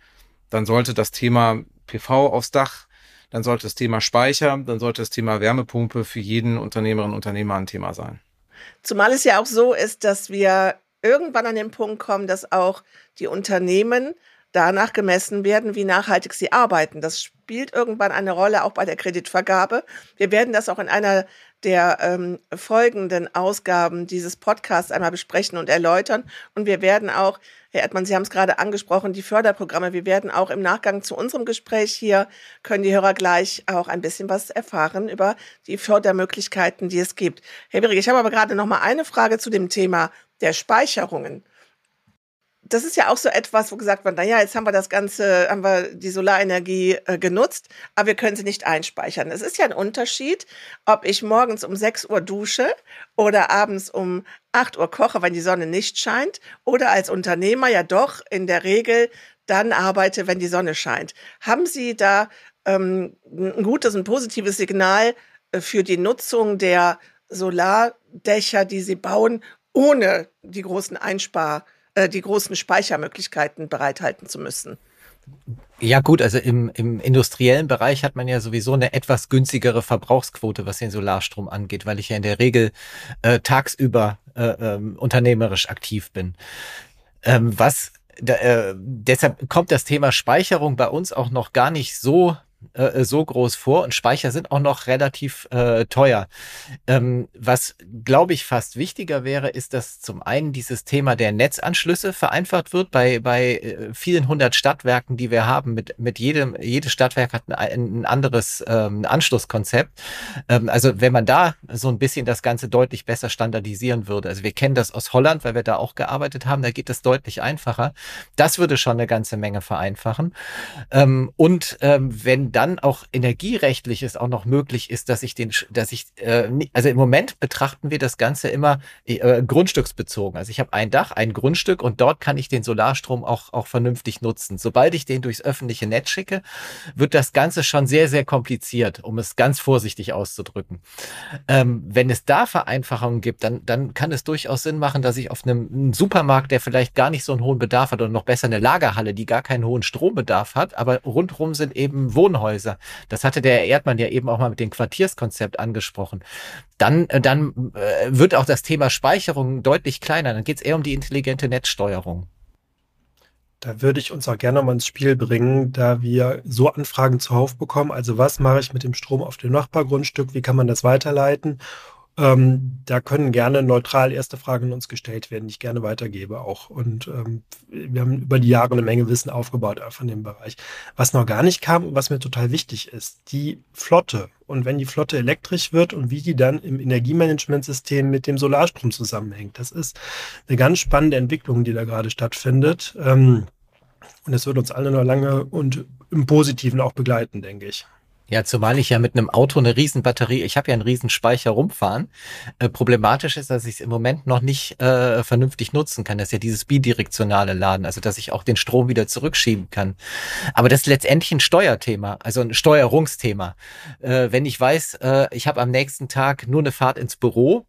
dann sollte das Thema PV aufs Dach, dann sollte das Thema Speicher, dann sollte das Thema Wärmepumpe für jeden Unternehmerinnen und Unternehmer ein Thema sein. Zumal es ja auch so ist, dass wir irgendwann an den Punkt kommen, dass auch die Unternehmen danach gemessen werden, wie nachhaltig sie arbeiten. Das spielt irgendwann eine Rolle auch bei der Kreditvergabe. Wir werden das auch in einer der ähm, folgenden Ausgaben dieses Podcasts einmal besprechen und erläutern. Und wir werden auch, Herr Erdmann, Sie haben es gerade angesprochen, die Förderprogramme, wir werden auch im Nachgang zu unserem Gespräch hier, können die Hörer gleich auch ein bisschen was erfahren über die Fördermöglichkeiten, die es gibt. Herr Wierig, ich habe aber gerade noch mal eine Frage zu dem Thema der Speicherungen das ist ja auch so etwas, wo gesagt wird, naja, jetzt haben wir das Ganze, haben wir die Solarenergie äh, genutzt, aber wir können sie nicht einspeichern. Es ist ja ein Unterschied, ob ich morgens um 6 Uhr dusche oder abends um 8 Uhr koche, wenn die Sonne nicht scheint, oder als Unternehmer ja doch in der Regel dann arbeite, wenn die Sonne scheint. Haben Sie da ähm, ein gutes und positives Signal äh, für die Nutzung der Solardächer, die Sie bauen, ohne die großen Einspar- äh, die großen Speichermöglichkeiten bereithalten zu müssen. Ja gut, also im, im industriellen Bereich hat man ja sowieso eine etwas günstigere Verbrauchsquote, was den Solarstrom angeht, weil ich ja in der Regel äh, tagsüber äh, ähm, unternehmerisch aktiv bin. Ähm, was da, äh, deshalb kommt das Thema Speicherung bei uns auch noch gar nicht so äh, so groß vor und Speicher sind auch noch relativ äh, teuer. Ähm, was, glaube ich, fast wichtiger wäre, ist, dass zum einen dieses Thema der Netzanschlüsse vereinfacht wird bei, bei äh, vielen hundert Stadtwerken, die wir haben. Mit, mit jedem, jedes Stadtwerk hat ein, ein anderes ähm, Anschlusskonzept. Ähm, also wenn man da so ein bisschen das Ganze deutlich besser standardisieren würde. Also wir kennen das aus Holland, weil wir da auch gearbeitet haben, da geht es deutlich einfacher. Das würde schon eine ganze Menge vereinfachen. Ähm, und ähm, wenn dann auch energierechtlich es auch noch möglich ist, dass ich den, dass ich, äh, also im Moment betrachten wir das Ganze immer äh, grundstücksbezogen. Also ich habe ein Dach, ein Grundstück und dort kann ich den Solarstrom auch, auch vernünftig nutzen. Sobald ich den durchs öffentliche Netz schicke, wird das Ganze schon sehr, sehr kompliziert, um es ganz vorsichtig auszudrücken. Ähm, wenn es da Vereinfachungen gibt, dann, dann kann es durchaus Sinn machen, dass ich auf einem, einem Supermarkt, der vielleicht gar nicht so einen hohen Bedarf hat oder noch besser eine Lagerhalle, die gar keinen hohen Strombedarf hat, aber rundherum sind eben Wohnhäuser Wohnhäuser. Das hatte der Erdmann ja eben auch mal mit dem Quartierskonzept angesprochen. Dann, äh, dann äh, wird auch das Thema Speicherung deutlich kleiner. Dann geht es eher um die intelligente Netzsteuerung. Da würde ich uns auch gerne mal ins Spiel bringen, da wir so Anfragen zuhauf bekommen. Also was mache ich mit dem Strom auf dem Nachbargrundstück? Wie kann man das weiterleiten? Ähm, da können gerne neutral erste Fragen uns gestellt werden, die ich gerne weitergebe auch. Und ähm, wir haben über die Jahre eine Menge Wissen aufgebaut von dem Bereich. Was noch gar nicht kam und was mir total wichtig ist, die Flotte. Und wenn die Flotte elektrisch wird und wie die dann im Energiemanagementsystem mit dem Solarstrom zusammenhängt. Das ist eine ganz spannende Entwicklung, die da gerade stattfindet. Ähm, und das wird uns alle noch lange und im Positiven auch begleiten, denke ich. Ja, zumal ich ja mit einem Auto eine Riesenbatterie, ich habe ja einen Riesenspeicher rumfahren. Äh, problematisch ist, dass ich es im Moment noch nicht äh, vernünftig nutzen kann. Das ist ja dieses bidirektionale Laden, also dass ich auch den Strom wieder zurückschieben kann. Aber das ist letztendlich ein Steuerthema, also ein Steuerungsthema. Äh, wenn ich weiß, äh, ich habe am nächsten Tag nur eine Fahrt ins Büro,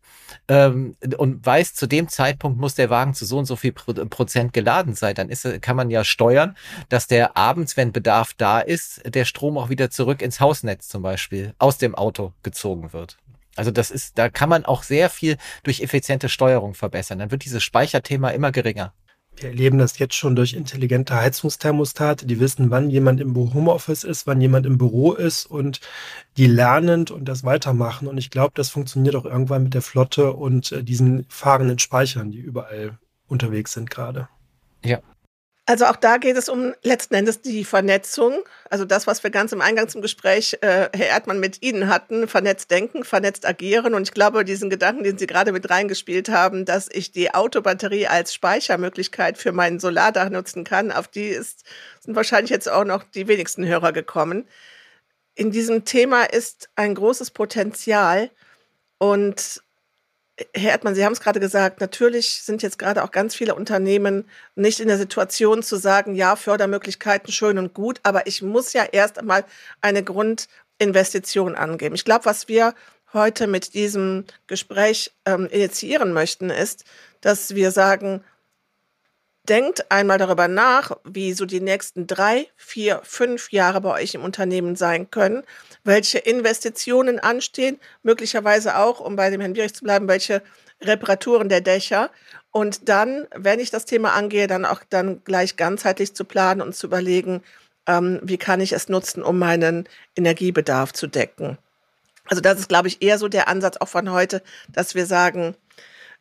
ähm, und weiß, zu dem Zeitpunkt muss der Wagen zu so und so viel Prozent geladen sein, dann ist, kann man ja steuern, dass der abends, wenn Bedarf da ist, der Strom auch wieder zurück ins Haus Hausnetz zum Beispiel aus dem Auto gezogen wird. Also das ist, da kann man auch sehr viel durch effiziente Steuerung verbessern. Dann wird dieses Speicherthema immer geringer. Wir erleben das jetzt schon durch intelligente Heizungsthermostate, die wissen, wann jemand im Homeoffice ist, wann jemand im Büro ist und die lernend und das weitermachen. Und ich glaube, das funktioniert auch irgendwann mit der Flotte und äh, diesen fahrenden Speichern, die überall unterwegs sind gerade. Ja, also auch da geht es um letzten Endes die Vernetzung. Also das, was wir ganz im Eingang zum Gespräch, äh, Herr Erdmann, mit Ihnen hatten, vernetzt denken, vernetzt agieren. Und ich glaube, diesen Gedanken, den Sie gerade mit reingespielt haben, dass ich die Autobatterie als Speichermöglichkeit für meinen Solardach nutzen kann, auf die ist, sind wahrscheinlich jetzt auch noch die wenigsten Hörer gekommen. In diesem Thema ist ein großes Potenzial. Und Herr Erdmann, Sie haben es gerade gesagt, natürlich sind jetzt gerade auch ganz viele Unternehmen nicht in der Situation zu sagen, ja, Fördermöglichkeiten schön und gut, aber ich muss ja erst einmal eine Grundinvestition angeben. Ich glaube, was wir heute mit diesem Gespräch ähm, initiieren möchten, ist, dass wir sagen, denkt einmal darüber nach, wie so die nächsten drei, vier, fünf Jahre bei euch im Unternehmen sein können, welche Investitionen anstehen, möglicherweise auch, um bei dem Herrn Wierich zu bleiben, welche Reparaturen der Dächer. Und dann, wenn ich das Thema angehe, dann auch dann gleich ganzheitlich zu planen und zu überlegen, ähm, wie kann ich es nutzen, um meinen Energiebedarf zu decken. Also das ist, glaube ich, eher so der Ansatz auch von heute, dass wir sagen,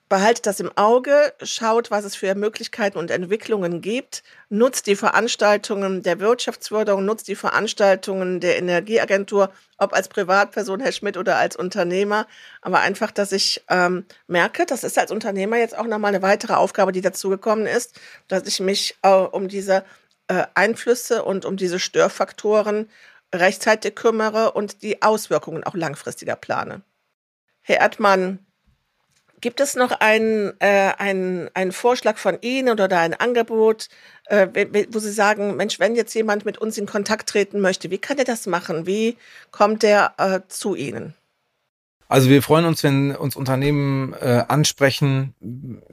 behaltet das im Auge, schaut, was es für Möglichkeiten und Entwicklungen gibt, nutzt die Veranstaltungen der Wirtschaftsförderung, nutzt die Veranstaltungen der Energieagentur, ob als Privatperson, Herr Schmidt, oder als Unternehmer. Aber einfach, dass ich ähm, merke, das ist als Unternehmer jetzt auch nochmal eine weitere Aufgabe, die dazugekommen ist, dass ich mich äh, um diese äh, Einflüsse und um diese Störfaktoren rechtzeitig kümmere und die Auswirkungen auch langfristiger plane. Herr Erdmann, Gibt es noch einen, äh, einen, einen Vorschlag von Ihnen oder ein Angebot, äh, wo Sie sagen, Mensch, wenn jetzt jemand mit uns in Kontakt treten möchte, wie kann er das machen? Wie kommt er äh, zu Ihnen? Also wir freuen uns, wenn uns Unternehmen äh, ansprechen.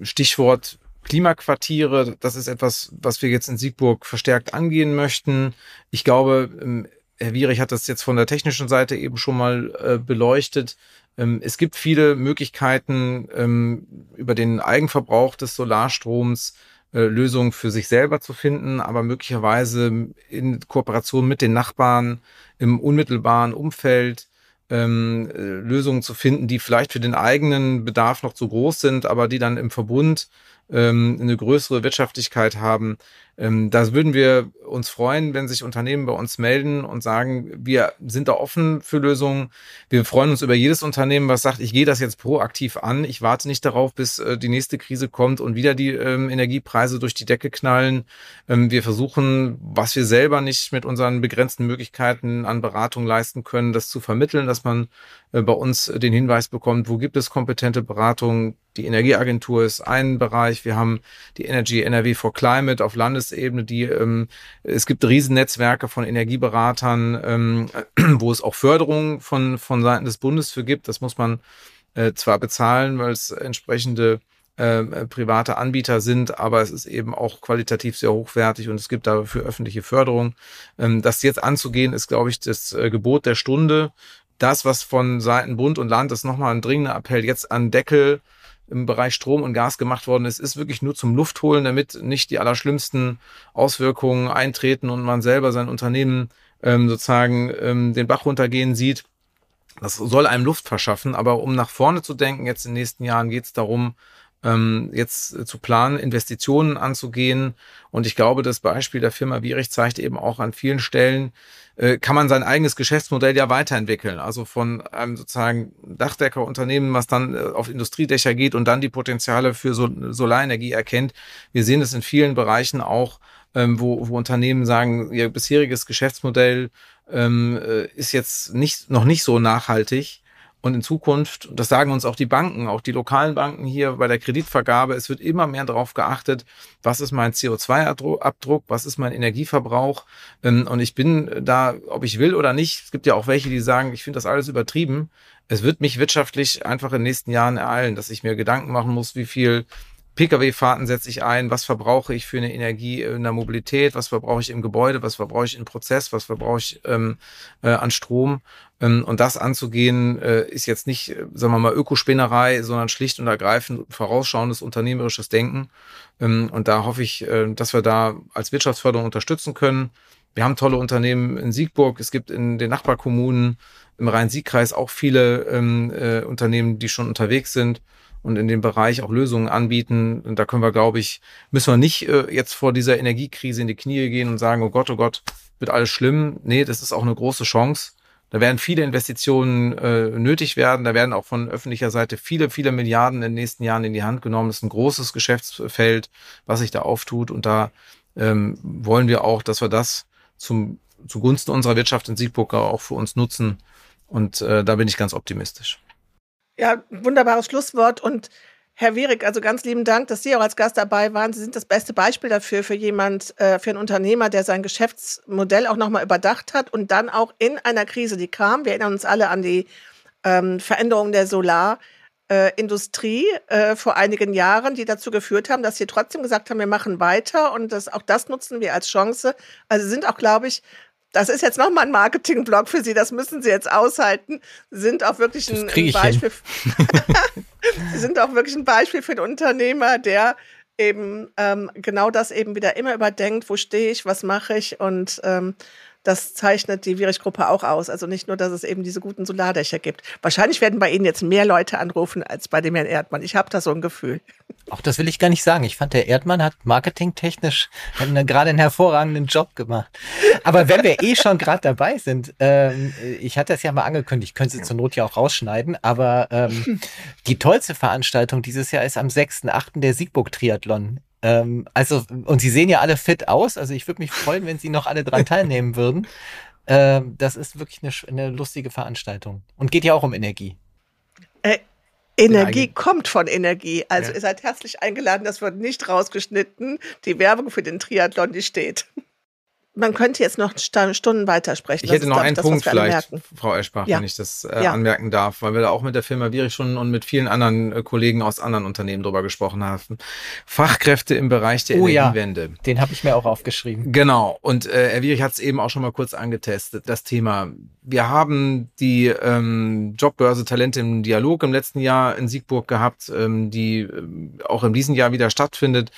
Stichwort Klimaquartiere, das ist etwas, was wir jetzt in Siegburg verstärkt angehen möchten. Ich glaube, ähm, Herr Wierig hat das jetzt von der technischen Seite eben schon mal äh, beleuchtet. Ähm, es gibt viele Möglichkeiten, ähm, über den Eigenverbrauch des Solarstroms äh, Lösungen für sich selber zu finden, aber möglicherweise in Kooperation mit den Nachbarn im unmittelbaren Umfeld ähm, äh, Lösungen zu finden, die vielleicht für den eigenen Bedarf noch zu groß sind, aber die dann im Verbund ähm, eine größere Wirtschaftlichkeit haben. Ähm, würden wir uns freuen, wenn sich Unternehmen bei uns melden und sagen, wir sind da offen für Lösungen. Wir freuen uns über jedes Unternehmen, was sagt, ich gehe das jetzt proaktiv an. Ich warte nicht darauf, bis äh, die nächste Krise kommt und wieder die ähm, Energiepreise durch die Decke knallen. Ähm, wir versuchen, was wir selber nicht mit unseren begrenzten Möglichkeiten an Beratung leisten können, das zu vermitteln, dass man äh, bei uns den Hinweis bekommt, wo gibt es kompetente Beratung. Die Energieagentur ist ein Bereich. Wir haben die Energy NRW for Climate auf Landesebene, die ähm, es gibt Riesennetzwerke von Energieberatern, ähm, wo es auch Förderung von von Seiten des Bundes für gibt. Das muss man äh, zwar bezahlen, weil es entsprechende äh, private Anbieter sind, aber es ist eben auch qualitativ sehr hochwertig und es gibt dafür öffentliche Förderung. Ähm, das jetzt anzugehen, ist, glaube ich, das äh, Gebot der Stunde das, was von Seiten Bund und Land, ist nochmal ein dringender Appell, jetzt an Deckel im Bereich Strom und Gas gemacht worden ist, ist wirklich nur zum Luftholen, damit nicht die allerschlimmsten Auswirkungen eintreten und man selber sein Unternehmen ähm, sozusagen ähm, den Bach runtergehen sieht. Das soll einem Luft verschaffen, aber um nach vorne zu denken, jetzt in den nächsten Jahren geht es darum, ähm, jetzt zu planen, Investitionen anzugehen. Und ich glaube, das Beispiel der Firma Wierich zeigt eben auch an vielen Stellen, äh, kann man sein eigenes Geschäftsmodell ja weiterentwickeln. Also von einem sozusagen Dachdeckerunternehmen, was dann äh, auf Industriedächer geht und dann die Potenziale für Sol Solarenergie erkennt. Wir sehen es in vielen Bereichen auch, ähm, wo, wo Unternehmen sagen, ihr bisheriges Geschäftsmodell ähm, äh, ist jetzt nicht, noch nicht so nachhaltig und in Zukunft, das sagen uns auch die Banken, auch die lokalen Banken hier bei der Kreditvergabe, es wird immer mehr darauf geachtet, was ist mein CO2-Abdruck, was ist mein Energieverbrauch. Ähm, und ich bin da, ob ich will oder nicht, es gibt ja auch welche, die sagen, ich finde das alles übertrieben. Es wird mich wirtschaftlich einfach in den nächsten Jahren ereilen, dass ich mir Gedanken machen muss, wie viel Pkw-Fahrten setze ich ein, was verbrauche ich für eine Energie in der Mobilität, was verbrauche ich im Gebäude, was verbrauche ich im Prozess, was verbrauche ich ähm, äh, an Strom. Ähm, und das anzugehen, äh, ist jetzt nicht, äh, sagen wir mal, Ökospinnerei, sondern schlicht und ergreifend vorausschauendes unternehmerisches Denken. Ähm, und da hoffe ich, äh, dass wir da als Wirtschaftsförderung unterstützen können. Wir haben tolle Unternehmen in Siegburg, es gibt in den Nachbarkommunen im Rhein-Sieg-Kreis auch viele ähm, äh, Unternehmen, die schon unterwegs sind und in dem Bereich auch Lösungen anbieten. Und da können wir, glaube ich, müssen wir nicht äh, jetzt vor dieser Energiekrise in die Knie gehen und sagen, oh Gott, oh Gott, wird alles schlimm. Nee, das ist auch eine große Chance. Da werden viele Investitionen äh, nötig werden. Da werden auch von öffentlicher Seite viele, viele Milliarden in den nächsten Jahren in die Hand genommen. Das ist ein großes Geschäftsfeld, was sich da auftut. Und da ähm, wollen wir auch, dass wir das zum, zugunsten unserer Wirtschaft in Siegburg auch für uns nutzen. Und äh, da bin ich ganz optimistisch. Ja, wunderbares Schlusswort. Und Herr Wierig, also ganz lieben Dank, dass Sie auch als Gast dabei waren. Sie sind das beste Beispiel dafür, für jemand, äh, für einen Unternehmer, der sein Geschäftsmodell auch nochmal überdacht hat und dann auch in einer Krise, die kam, wir erinnern uns alle an die ähm, Veränderung der Solarindustrie äh, vor einigen Jahren, die dazu geführt haben, dass sie trotzdem gesagt haben, wir machen weiter und das, auch das nutzen wir als Chance. Also sind auch, glaube ich, das ist jetzt nochmal ein Marketing-Blog für Sie, das müssen Sie jetzt aushalten. Sie sind auch wirklich ein, ein Beispiel. Sie sind auch wirklich ein Beispiel für den Unternehmer, der eben ähm, genau das eben wieder immer überdenkt, wo stehe ich, was mache ich und ähm, das zeichnet die Virich-Gruppe auch aus. Also nicht nur, dass es eben diese guten Solardächer gibt. Wahrscheinlich werden bei Ihnen jetzt mehr Leute anrufen als bei dem Herrn Erdmann. Ich habe da so ein Gefühl. Auch das will ich gar nicht sagen. Ich fand, der Erdmann hat marketingtechnisch gerade einen hervorragenden Job gemacht. Aber wenn wir eh schon gerade dabei sind, ähm, ich hatte es ja mal angekündigt, ich könnte es zur Not ja auch rausschneiden, aber ähm, die tollste Veranstaltung dieses Jahr ist am 6.8. der Siegburg-Triathlon ähm, also, und sie sehen ja alle fit aus. Also ich würde mich freuen, wenn sie noch alle dran teilnehmen würden. Ähm, das ist wirklich eine, eine, lustige Veranstaltung. Und geht ja auch um Energie. Äh, Energie kommt von Energie. Also ja. ihr seid herzlich eingeladen, das wird nicht rausgeschnitten. Die Werbung für den Triathlon, die steht man könnte jetzt noch Stunden weitersprechen. Ich hätte noch einen das, Punkt vielleicht, Frau Eschbach, ja. wenn ich das äh, ja. anmerken darf, weil wir da auch mit der Firma Virich schon und mit vielen anderen äh, Kollegen aus anderen Unternehmen drüber gesprochen haben. Fachkräfte im Bereich der oh, Energiewende. Ja. Den habe ich mir auch aufgeschrieben. Genau. Und äh, Herr Virich hat es eben auch schon mal kurz angetestet, das Thema. Wir haben die ähm, Jobbörse Talente im Dialog im letzten Jahr in Siegburg gehabt, ähm, die äh, auch in diesem Jahr wieder stattfindet.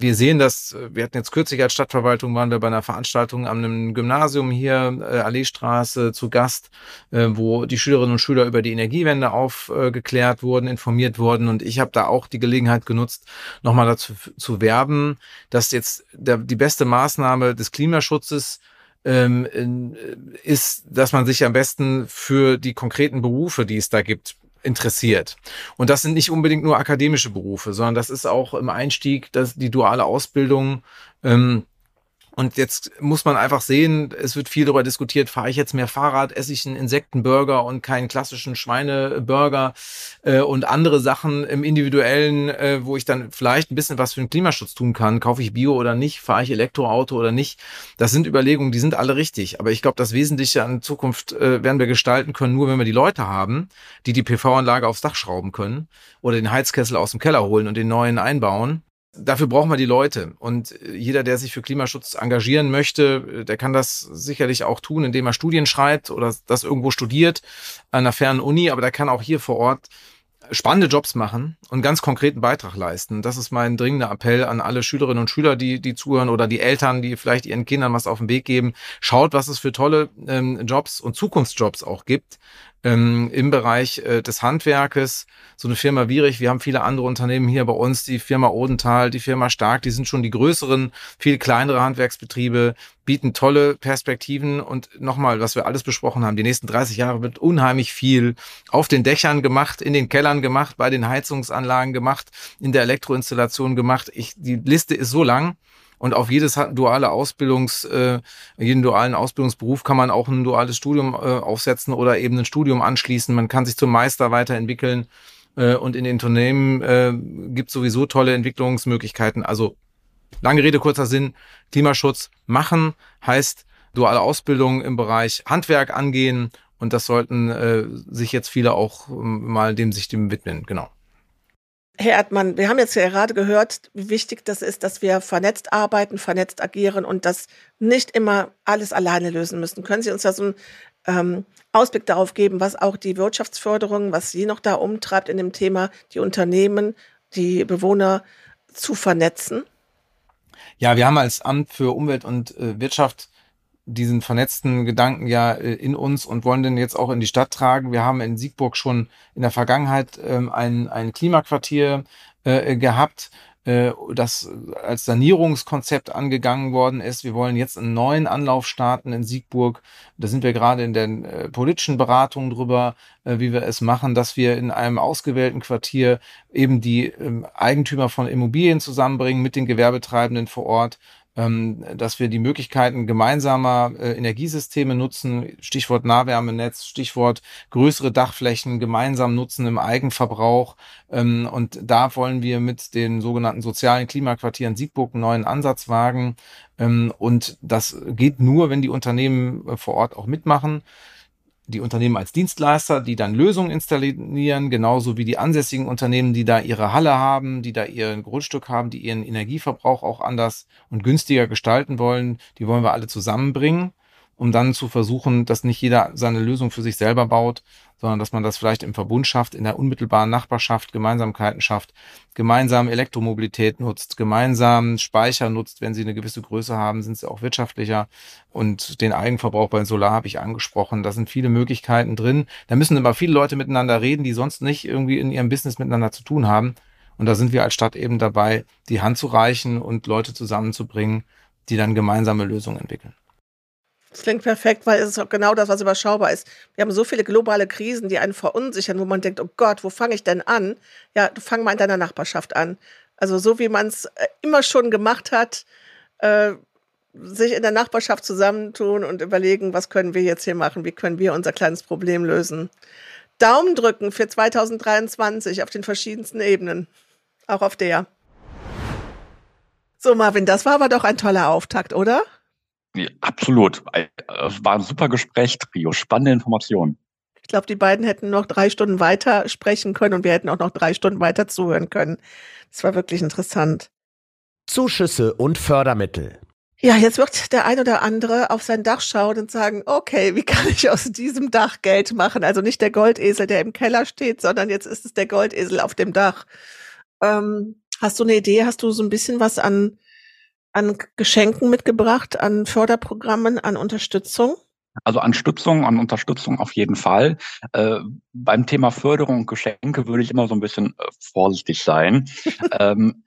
Wir sehen das, wir hatten jetzt kürzlich als Stadtverwaltung, waren wir bei einer Veranstaltung an einem Gymnasium hier, äh, Alleestraße, zu Gast, äh, wo die Schülerinnen und Schüler über die Energiewende aufgeklärt wurden, informiert wurden. Und ich habe da auch die Gelegenheit genutzt, nochmal dazu zu werben, dass jetzt der, die beste Maßnahme des Klimaschutzes ähm, äh, ist, dass man sich am besten für die konkreten Berufe, die es da gibt, interessiert. Und das sind nicht unbedingt nur akademische Berufe, sondern das ist auch im Einstieg dass die duale Ausbildung. Ähm, und jetzt muss man einfach sehen, es wird viel darüber diskutiert, fahre ich jetzt mehr Fahrrad, esse ich einen Insektenburger und keinen klassischen Schweineburger äh, und andere Sachen im individuellen, äh, wo ich dann vielleicht ein bisschen was für den Klimaschutz tun kann. Kaufe ich Bio oder nicht? Fahre ich Elektroauto oder nicht? Das sind Überlegungen, die sind alle richtig. Aber ich glaube, das Wesentliche an Zukunft äh, werden wir gestalten können, nur wenn wir die Leute haben, die die PV-Anlage aufs Dach schrauben können oder den Heizkessel aus dem Keller holen und den neuen einbauen dafür brauchen wir die Leute. Und jeder, der sich für Klimaschutz engagieren möchte, der kann das sicherlich auch tun, indem er Studien schreibt oder das irgendwo studiert an einer fernen Uni. Aber der kann auch hier vor Ort spannende Jobs machen und ganz konkreten Beitrag leisten. Das ist mein dringender Appell an alle Schülerinnen und Schüler, die, die zuhören oder die Eltern, die vielleicht ihren Kindern was auf den Weg geben. Schaut, was es für tolle ähm, Jobs und Zukunftsjobs auch gibt ähm, im Bereich äh, des Handwerkes. So eine Firma Wierig, wir haben viele andere Unternehmen hier bei uns, die Firma Odenthal, die Firma Stark, die sind schon die größeren, viel kleinere Handwerksbetriebe, bieten tolle Perspektiven und nochmal, was wir alles besprochen haben, die nächsten 30 Jahre wird unheimlich viel auf den Dächern gemacht, in den Kellern gemacht, bei den Heizungsanlagen gemacht, in der Elektroinstallation gemacht. Ich, die Liste ist so lang. Und auf jedes duale Ausbildungs, äh, jeden dualen Ausbildungsberuf kann man auch ein duales Studium äh, aufsetzen oder eben ein Studium anschließen. Man kann sich zum Meister weiterentwickeln. Äh, und in den Unternehmen äh, gibt sowieso tolle Entwicklungsmöglichkeiten. Also lange Rede, kurzer Sinn, Klimaschutz machen heißt duale Ausbildung im Bereich Handwerk angehen. Und das sollten äh, sich jetzt viele auch ähm, mal dem sich dem widmen, genau. Herr Erdmann, wir haben jetzt ja gerade gehört, wie wichtig das ist, dass wir vernetzt arbeiten, vernetzt agieren und das nicht immer alles alleine lösen müssen. Können Sie uns da so einen ähm, Ausblick darauf geben, was auch die Wirtschaftsförderung, was Sie noch da umtreibt in dem Thema, die Unternehmen, die Bewohner zu vernetzen? Ja, wir haben als Amt für Umwelt und äh, Wirtschaft diesen vernetzten Gedanken ja äh, in uns und wollen den jetzt auch in die Stadt tragen. Wir haben in Siegburg schon in der Vergangenheit ähm, ein, ein Klimaquartier äh, gehabt, äh, das als Sanierungskonzept angegangen worden ist. Wir wollen jetzt einen neuen Anlauf starten in Siegburg. Da sind wir gerade in den politischen Beratungen drüber, wie wir es machen, dass wir in einem ausgewählten Quartier eben die ähm, Eigentümer von Immobilien zusammenbringen mit den Gewerbetreibenden vor Ort dass wir die Möglichkeiten gemeinsamer äh, Energiesysteme nutzen, Stichwort Nahwärmenetz, Stichwort größere Dachflächen gemeinsam nutzen im Eigenverbrauch. Ähm, und da wollen wir mit den sogenannten sozialen Klimaquartieren Siegburg einen neuen Ansatz wagen. Ähm, und das geht nur, wenn die Unternehmen äh, vor Ort auch mitmachen die Unternehmen als Dienstleister, die dann Lösungen installieren, genauso wie die ansässigen Unternehmen, die da ihre Halle haben, die da ihren Grundstück haben, die ihren Energieverbrauch auch anders und günstiger gestalten wollen. Die wollen wir alle zusammenbringen um dann zu versuchen, dass nicht jeder seine Lösung für sich selber baut, sondern dass man das vielleicht im Verbund schafft, in der unmittelbaren Nachbarschaft Gemeinsamkeiten schafft, gemeinsam Elektromobilität nutzt, gemeinsam Speicher nutzt, wenn sie eine gewisse Größe haben, sind sie auch wirtschaftlicher und den Eigenverbrauch bei Solar habe ich angesprochen. Da sind viele Möglichkeiten drin. Da müssen immer viele Leute miteinander reden, die sonst nicht irgendwie in ihrem Business miteinander zu tun haben. Und da sind wir als Stadt eben dabei, die Hand zu reichen und Leute zusammenzubringen, die dann gemeinsame Lösungen entwickeln. Das klingt perfekt, weil es ist auch genau das, was überschaubar ist. Wir haben so viele globale Krisen, die einen verunsichern, wo man denkt, oh Gott, wo fange ich denn an? Ja, du fang mal in deiner Nachbarschaft an. Also so wie man es äh, immer schon gemacht hat, äh, sich in der Nachbarschaft zusammentun und überlegen, was können wir jetzt hier machen, wie können wir unser kleines Problem lösen. Daumen drücken für 2023 auf den verschiedensten Ebenen, auch auf der. So, Marvin, das war aber doch ein toller Auftakt, oder? Ja, absolut. Es war ein super Gespräch, Trio. Spannende Informationen. Ich glaube, die beiden hätten noch drei Stunden weiter sprechen können und wir hätten auch noch drei Stunden weiter zuhören können. Das war wirklich interessant. Zuschüsse und Fördermittel. Ja, jetzt wird der ein oder andere auf sein Dach schauen und sagen, okay, wie kann ich aus diesem Dach Geld machen? Also nicht der Goldesel, der im Keller steht, sondern jetzt ist es der Goldesel auf dem Dach. Ähm, hast du eine Idee? Hast du so ein bisschen was an an Geschenken mitgebracht, an Förderprogrammen, an Unterstützung? Also an Stützung, an Unterstützung auf jeden Fall. Äh, beim Thema Förderung und Geschenke würde ich immer so ein bisschen äh, vorsichtig sein. ähm,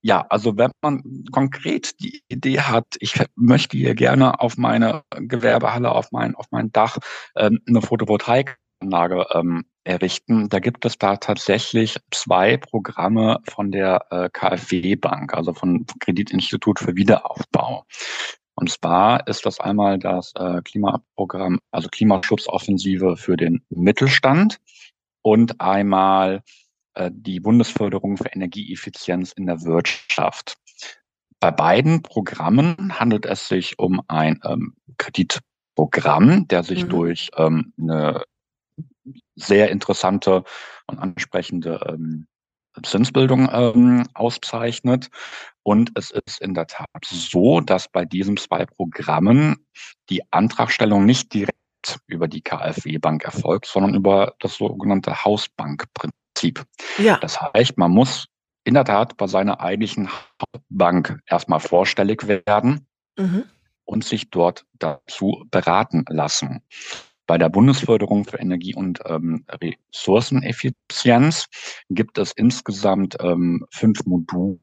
ja, also wenn man konkret die Idee hat, ich möchte hier gerne auf meine Gewerbehalle, auf mein, auf mein Dach ähm, eine Photovoltaikanlage ähm, errichten. Da gibt es da tatsächlich zwei Programme von der äh, KfW Bank, also von Kreditinstitut für Wiederaufbau. Und zwar ist das einmal das äh, Klimaprogramm, also Klimaschutzoffensive für den Mittelstand und einmal äh, die Bundesförderung für Energieeffizienz in der Wirtschaft. Bei beiden Programmen handelt es sich um ein ähm, Kreditprogramm, der sich mhm. durch ähm, eine sehr interessante und ansprechende ähm, Zinsbildung ähm, auszeichnet. Und es ist in der Tat so, dass bei diesen zwei Programmen die Antragstellung nicht direkt über die KfW-Bank erfolgt, sondern über das sogenannte Hausbankprinzip. Ja. Das heißt, man muss in der Tat bei seiner eigentlichen Bank erstmal vorstellig werden mhm. und sich dort dazu beraten lassen. Bei der Bundesförderung für Energie- und ähm, Ressourceneffizienz gibt es insgesamt ähm, fünf Module,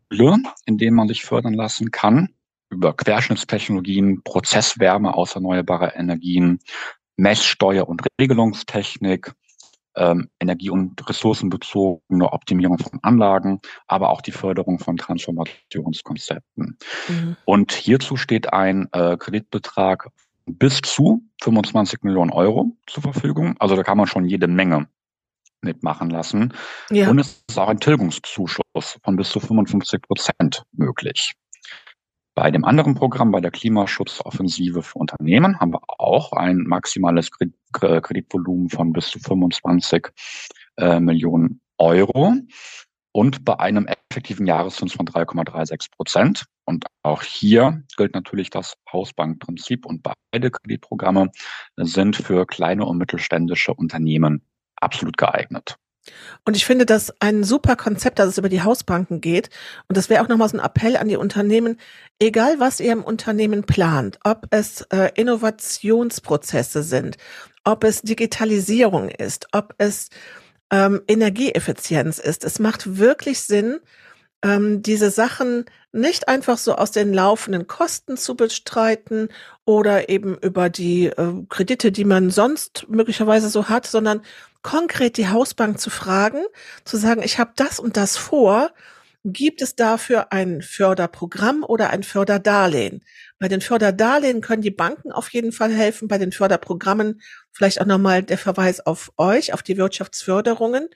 in denen man sich fördern lassen kann. Über Querschnittstechnologien, Prozesswärme aus erneuerbarer Energien, Messsteuer- und Regelungstechnik, ähm, energie- und ressourcenbezogene Optimierung von Anlagen, aber auch die Förderung von Transformationskonzepten. Mhm. Und hierzu steht ein äh, Kreditbetrag bis zu 25 Millionen Euro zur Verfügung. Also da kann man schon jede Menge mitmachen lassen. Ja. Und es ist auch ein Tilgungszuschuss von bis zu 55 Prozent möglich. Bei dem anderen Programm, bei der Klimaschutzoffensive für Unternehmen, haben wir auch ein maximales Kreditvolumen von bis zu 25 äh, Millionen Euro. Und bei einem effektiven Jahreszins von 3,36 Prozent. Und auch hier gilt natürlich das Hausbankprinzip und beide Kreditprogramme sind für kleine und mittelständische Unternehmen absolut geeignet. Und ich finde das ein super Konzept, dass es über die Hausbanken geht. Und das wäre auch nochmal so ein Appell an die Unternehmen, egal was ihr im Unternehmen plant, ob es äh, Innovationsprozesse sind, ob es Digitalisierung ist, ob es ähm, Energieeffizienz ist. Es macht wirklich Sinn, ähm, diese Sachen nicht einfach so aus den laufenden Kosten zu bestreiten oder eben über die äh, Kredite, die man sonst möglicherweise so hat, sondern konkret die Hausbank zu fragen, zu sagen, ich habe das und das vor, gibt es dafür ein Förderprogramm oder ein Förderdarlehen? Bei den Förderdarlehen können die Banken auf jeden Fall helfen, bei den Förderprogrammen vielleicht auch nochmal der Verweis auf euch, auf die Wirtschaftsförderungen.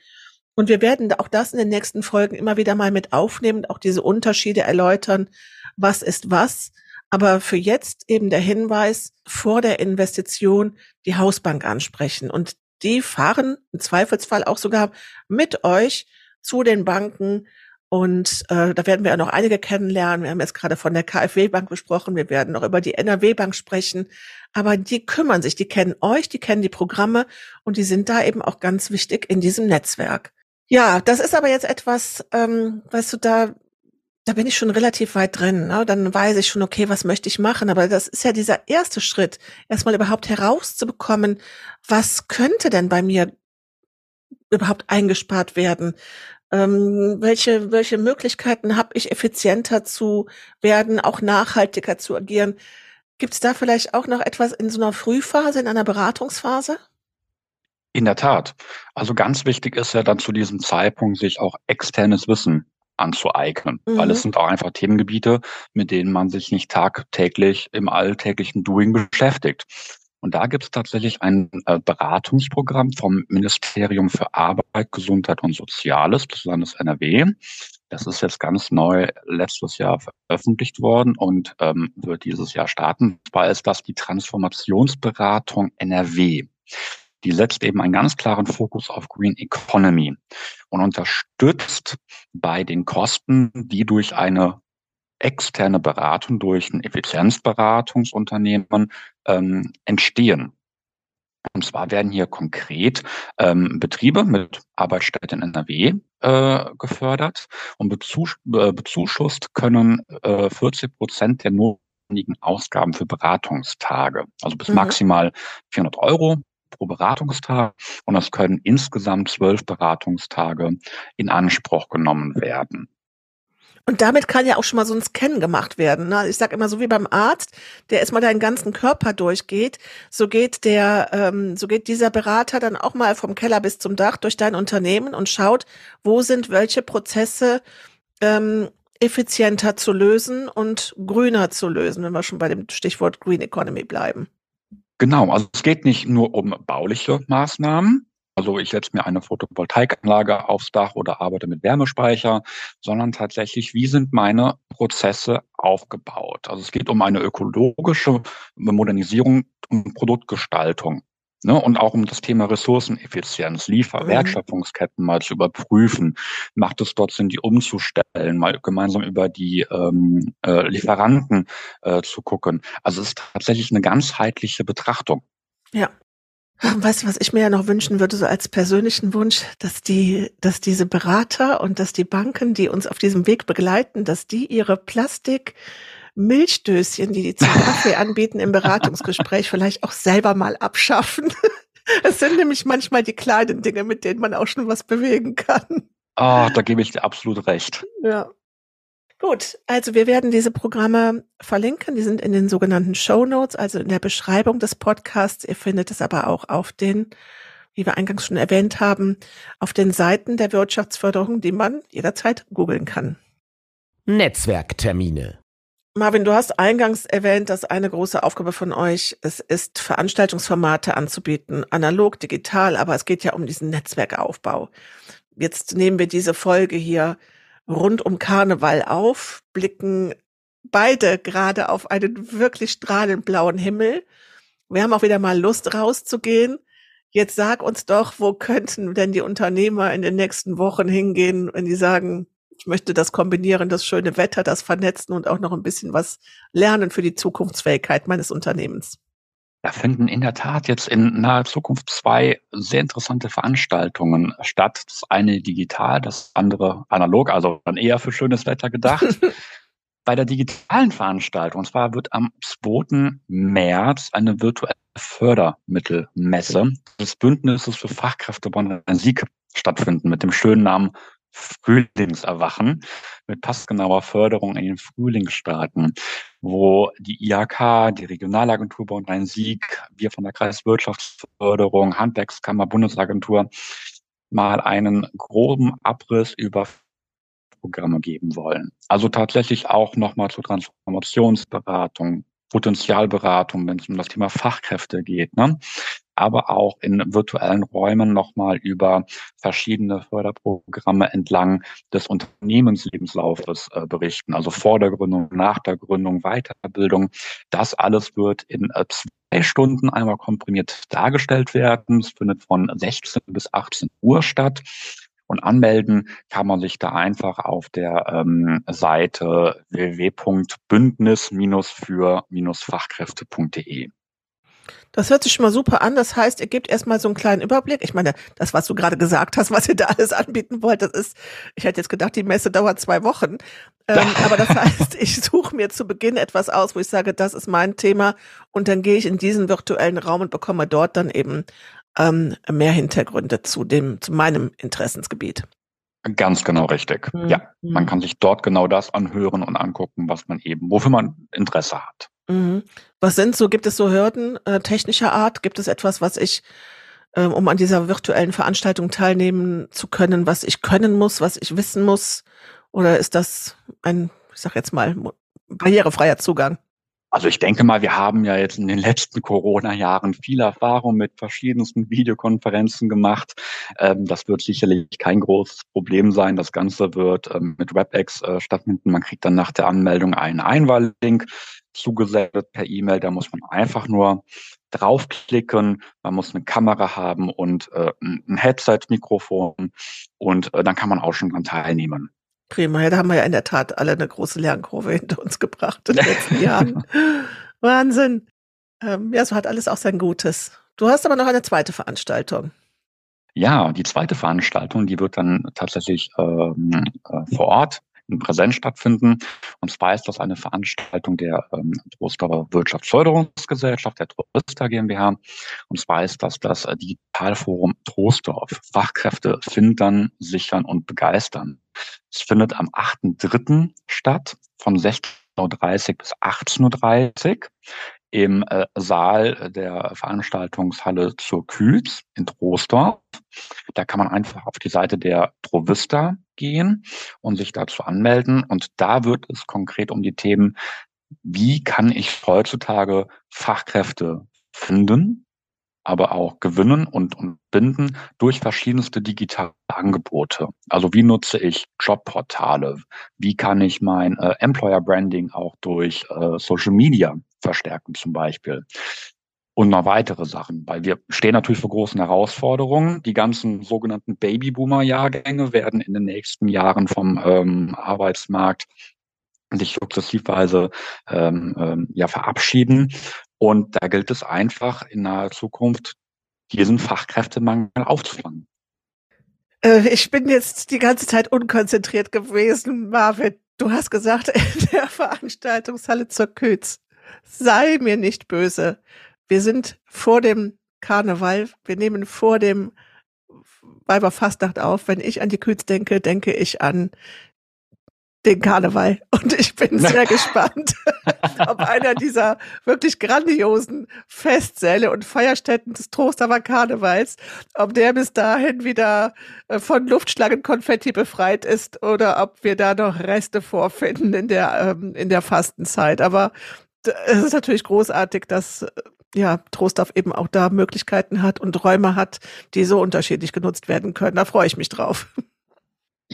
Und wir werden auch das in den nächsten Folgen immer wieder mal mit aufnehmen, auch diese Unterschiede erläutern, was ist was. Aber für jetzt eben der Hinweis, vor der Investition die Hausbank ansprechen. Und die fahren im Zweifelsfall auch sogar mit euch zu den Banken. Und äh, da werden wir ja noch einige kennenlernen. Wir haben jetzt gerade von der KfW-Bank besprochen. Wir werden noch über die NRW-Bank sprechen. Aber die kümmern sich, die kennen euch, die kennen die Programme und die sind da eben auch ganz wichtig in diesem Netzwerk. Ja, das ist aber jetzt etwas, ähm, weißt du, da, da bin ich schon relativ weit drin. Ne? Dann weiß ich schon, okay, was möchte ich machen? Aber das ist ja dieser erste Schritt, erstmal überhaupt herauszubekommen, was könnte denn bei mir überhaupt eingespart werden? Ähm, welche, welche Möglichkeiten habe ich, effizienter zu werden, auch nachhaltiger zu agieren? Gibt es da vielleicht auch noch etwas in so einer Frühphase, in einer Beratungsphase? In der Tat. Also ganz wichtig ist ja dann zu diesem Zeitpunkt, sich auch externes Wissen anzueignen, mhm. weil es sind auch einfach Themengebiete, mit denen man sich nicht tagtäglich im alltäglichen Doing beschäftigt. Und da gibt es tatsächlich ein äh, Beratungsprogramm vom Ministerium für Arbeit, Gesundheit und Soziales des Landes NRW. Das ist jetzt ganz neu letztes Jahr veröffentlicht worden und ähm, wird dieses Jahr starten. Und zwar ist das die Transformationsberatung NRW die setzt eben einen ganz klaren Fokus auf Green Economy und unterstützt bei den Kosten, die durch eine externe Beratung, durch ein Effizienzberatungsunternehmen ähm, entstehen. Und zwar werden hier konkret ähm, Betriebe mit Arbeitsstätten in NRW äh, gefördert und bezus äh, bezuschusst können äh, 40 Prozent der notwendigen Ausgaben für Beratungstage, also bis mhm. maximal 400 Euro pro Beratungstag und es können insgesamt zwölf Beratungstage in Anspruch genommen werden. Und damit kann ja auch schon mal so ein Scan gemacht werden. Ne? Ich sage immer so wie beim Arzt, der erstmal deinen ganzen Körper durchgeht, so geht der, ähm, so geht dieser Berater dann auch mal vom Keller bis zum Dach durch dein Unternehmen und schaut, wo sind welche Prozesse ähm, effizienter zu lösen und grüner zu lösen, wenn wir schon bei dem Stichwort Green Economy bleiben. Genau, also es geht nicht nur um bauliche Maßnahmen, also ich setze mir eine Photovoltaikanlage aufs Dach oder arbeite mit Wärmespeicher, sondern tatsächlich, wie sind meine Prozesse aufgebaut? Also es geht um eine ökologische Modernisierung und Produktgestaltung Ne, und auch um das Thema Ressourceneffizienz, Liefer-, mhm. Wertschöpfungsketten mal zu überprüfen. Macht es dort Sinn, die umzustellen, mal gemeinsam über die ähm, äh, Lieferanten äh, zu gucken. Also es ist tatsächlich eine ganzheitliche Betrachtung. Ja. Weißt du, was ich mir ja noch wünschen würde, so als persönlichen Wunsch, dass die, dass diese Berater und dass die Banken, die uns auf diesem Weg begleiten, dass die ihre Plastik Milchdöschen, die die zum Kaffee anbieten im Beratungsgespräch, vielleicht auch selber mal abschaffen. Es sind nämlich manchmal die kleinen Dinge, mit denen man auch schon was bewegen kann. Ah, da gebe ich dir absolut recht. Ja. Gut, also wir werden diese Programme verlinken. Die sind in den sogenannten Show Notes, also in der Beschreibung des Podcasts. Ihr findet es aber auch auf den, wie wir eingangs schon erwähnt haben, auf den Seiten der Wirtschaftsförderung, die man jederzeit googeln kann. Netzwerktermine. Marvin, du hast eingangs erwähnt, dass eine große Aufgabe von euch es ist, Veranstaltungsformate anzubieten, analog, digital, aber es geht ja um diesen Netzwerkaufbau. Jetzt nehmen wir diese Folge hier rund um Karneval auf, blicken beide gerade auf einen wirklich strahlend blauen Himmel. Wir haben auch wieder mal Lust rauszugehen. Jetzt sag uns doch, wo könnten denn die Unternehmer in den nächsten Wochen hingehen, wenn die sagen, ich möchte das kombinieren, das schöne Wetter, das Vernetzen und auch noch ein bisschen was lernen für die Zukunftsfähigkeit meines Unternehmens. Da finden in der Tat jetzt in naher Zukunft zwei sehr interessante Veranstaltungen statt. Das eine digital, das andere analog, also dann eher für schönes Wetter gedacht. Bei der digitalen Veranstaltung, und zwar wird am 2. März eine virtuelle Fördermittelmesse des Bündnisses für Fachkräfte Bonn-Rhein-Sieg stattfinden mit dem schönen Namen Frühlingserwachen mit passgenauer Förderung in den Frühlingsstarten, wo die IHK, die Regionalagentur Bonn-Rhein-Sieg, wir von der Kreiswirtschaftsförderung, Handwerkskammer, Bundesagentur mal einen groben Abriss über Programme geben wollen. Also tatsächlich auch nochmal zur Transformationsberatung, Potenzialberatung, wenn es um das Thema Fachkräfte geht. Ne? Aber auch in virtuellen Räumen nochmal über verschiedene Förderprogramme entlang des Unternehmenslebenslaufes äh, berichten. Also vor der Gründung, nach der Gründung, Weiterbildung. Das alles wird in äh, zwei Stunden einmal komprimiert dargestellt werden. Es findet von 16 bis 18 Uhr statt. Und anmelden kann man sich da einfach auf der ähm, Seite www.bündnis-für-fachkräfte.de. Das hört sich schon mal super an. Das heißt, ihr gebt erstmal so einen kleinen Überblick. Ich meine, das, was du gerade gesagt hast, was ihr da alles anbieten wollt, das ist, ich hätte jetzt gedacht, die Messe dauert zwei Wochen. Ähm, aber das heißt, ich suche mir zu Beginn etwas aus, wo ich sage, das ist mein Thema. Und dann gehe ich in diesen virtuellen Raum und bekomme dort dann eben ähm, mehr Hintergründe zu dem, zu meinem Interessensgebiet. Ganz genau richtig. Mhm. Ja, man kann sich dort genau das anhören und angucken, was man eben, wofür man Interesse hat. Mhm. Was sind so, gibt es so Hürden äh, technischer Art? Gibt es etwas, was ich, äh, um an dieser virtuellen Veranstaltung teilnehmen zu können, was ich können muss, was ich wissen muss? Oder ist das ein, ich sag jetzt mal, barrierefreier Zugang? Also ich denke mal, wir haben ja jetzt in den letzten Corona-Jahren viel Erfahrung mit verschiedensten Videokonferenzen gemacht. Ähm, das wird sicherlich kein großes Problem sein. Das Ganze wird ähm, mit WebEx äh, stattfinden. Man kriegt dann nach der Anmeldung einen Einwahllink zugesendet per E-Mail. Da muss man einfach nur draufklicken. Man muss eine Kamera haben und äh, ein Headset-Mikrofon und äh, dann kann man auch schon dran teilnehmen. Prima, ja, da haben wir ja in der Tat alle eine große Lernkurve hinter uns gebracht in den letzten Jahren. Wahnsinn. Ähm, ja, so hat alles auch sein Gutes. Du hast aber noch eine zweite Veranstaltung. Ja, die zweite Veranstaltung, die wird dann tatsächlich ähm, äh, vor Ort in Präsenz stattfinden. Und zwar ist das eine Veranstaltung der ähm, Trostorfer Wirtschaftsförderungsgesellschaft, der Troster GmbH. Und zwar ist das das Digitalforum Trostorf. Fachkräfte finden, sichern und begeistern. Es findet am 8.3. statt, von 16.30 Uhr bis 18.30 Uhr im äh, Saal der Veranstaltungshalle zur Kühls in Troisdorf. Da kann man einfach auf die Seite der Trovista gehen und sich dazu anmelden. Und da wird es konkret um die Themen, wie kann ich heutzutage Fachkräfte finden, aber auch gewinnen und, und binden durch verschiedenste digitale Angebote. Also wie nutze ich Jobportale? Wie kann ich mein äh, Employer Branding auch durch äh, Social Media verstärken zum Beispiel? Und noch weitere Sachen, weil wir stehen natürlich vor großen Herausforderungen. Die ganzen sogenannten Babyboomer-Jahrgänge werden in den nächsten Jahren vom ähm, Arbeitsmarkt sich sukzessivweise ähm, ähm, ja verabschieden. Und da gilt es einfach in naher Zukunft diesen Fachkräftemangel aufzufangen. Äh, ich bin jetzt die ganze Zeit unkonzentriert gewesen, Marvin. Du hast gesagt, in der Veranstaltungshalle zur Kötz. Sei mir nicht böse wir sind vor dem Karneval, wir nehmen vor dem Weiberfastnacht auf. Wenn ich an die Küz denke, denke ich an den Karneval. Und ich bin sehr gespannt, ob einer dieser wirklich grandiosen Festsäle und Feierstätten des Trostamer Karnevals, ob der bis dahin wieder äh, von Luftschlangenkonfetti befreit ist oder ob wir da noch Reste vorfinden in der, ähm, in der Fastenzeit. Aber es ist natürlich großartig, dass ja, Trostorf eben auch da Möglichkeiten hat und Räume hat, die so unterschiedlich genutzt werden können. Da freue ich mich drauf.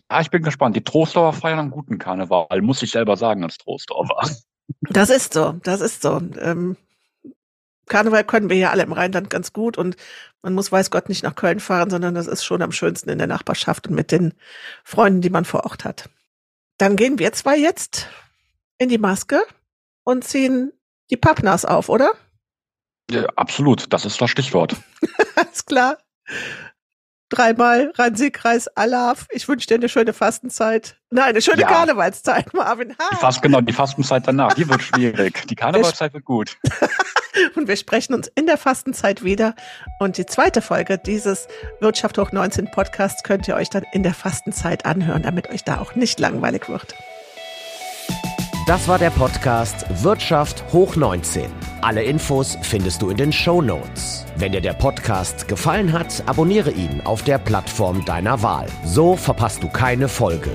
Ja, ich bin gespannt. Die Trostorfer feiern einen guten Karneval, muss ich selber sagen als Trostorfer. Das ist so, das ist so. Ähm, Karneval können wir ja alle im Rheinland ganz gut und man muss weiß Gott nicht nach Köln fahren, sondern das ist schon am schönsten in der Nachbarschaft und mit den Freunden, die man vor Ort hat. Dann gehen wir zwei jetzt in die Maske und ziehen die Pappnas auf, oder? Ja, absolut, das ist das Stichwort. Alles klar. Dreimal Rhein-Sieg-Kreis, Alaf. Ich wünsche dir eine schöne Fastenzeit. Nein, eine schöne Ja. Karnevalszeit, Marvin. Die Ha. Fast, genau, die Fastenzeit danach, die wird schwierig. Die Karnevalszeit wird gut. Und wir sprechen uns in der Fastenzeit wieder. Und die zweite Folge dieses Wirtschaft hoch 19 Podcasts könnt ihr euch dann in der Fastenzeit anhören, damit euch da auch nicht langweilig wird. Das war der Podcast Wirtschaft hoch 19. Alle Infos findest du in den Show Notes. Wenn dir der Podcast gefallen hat, abonniere ihn auf der Plattform deiner Wahl. So verpasst du keine Folge.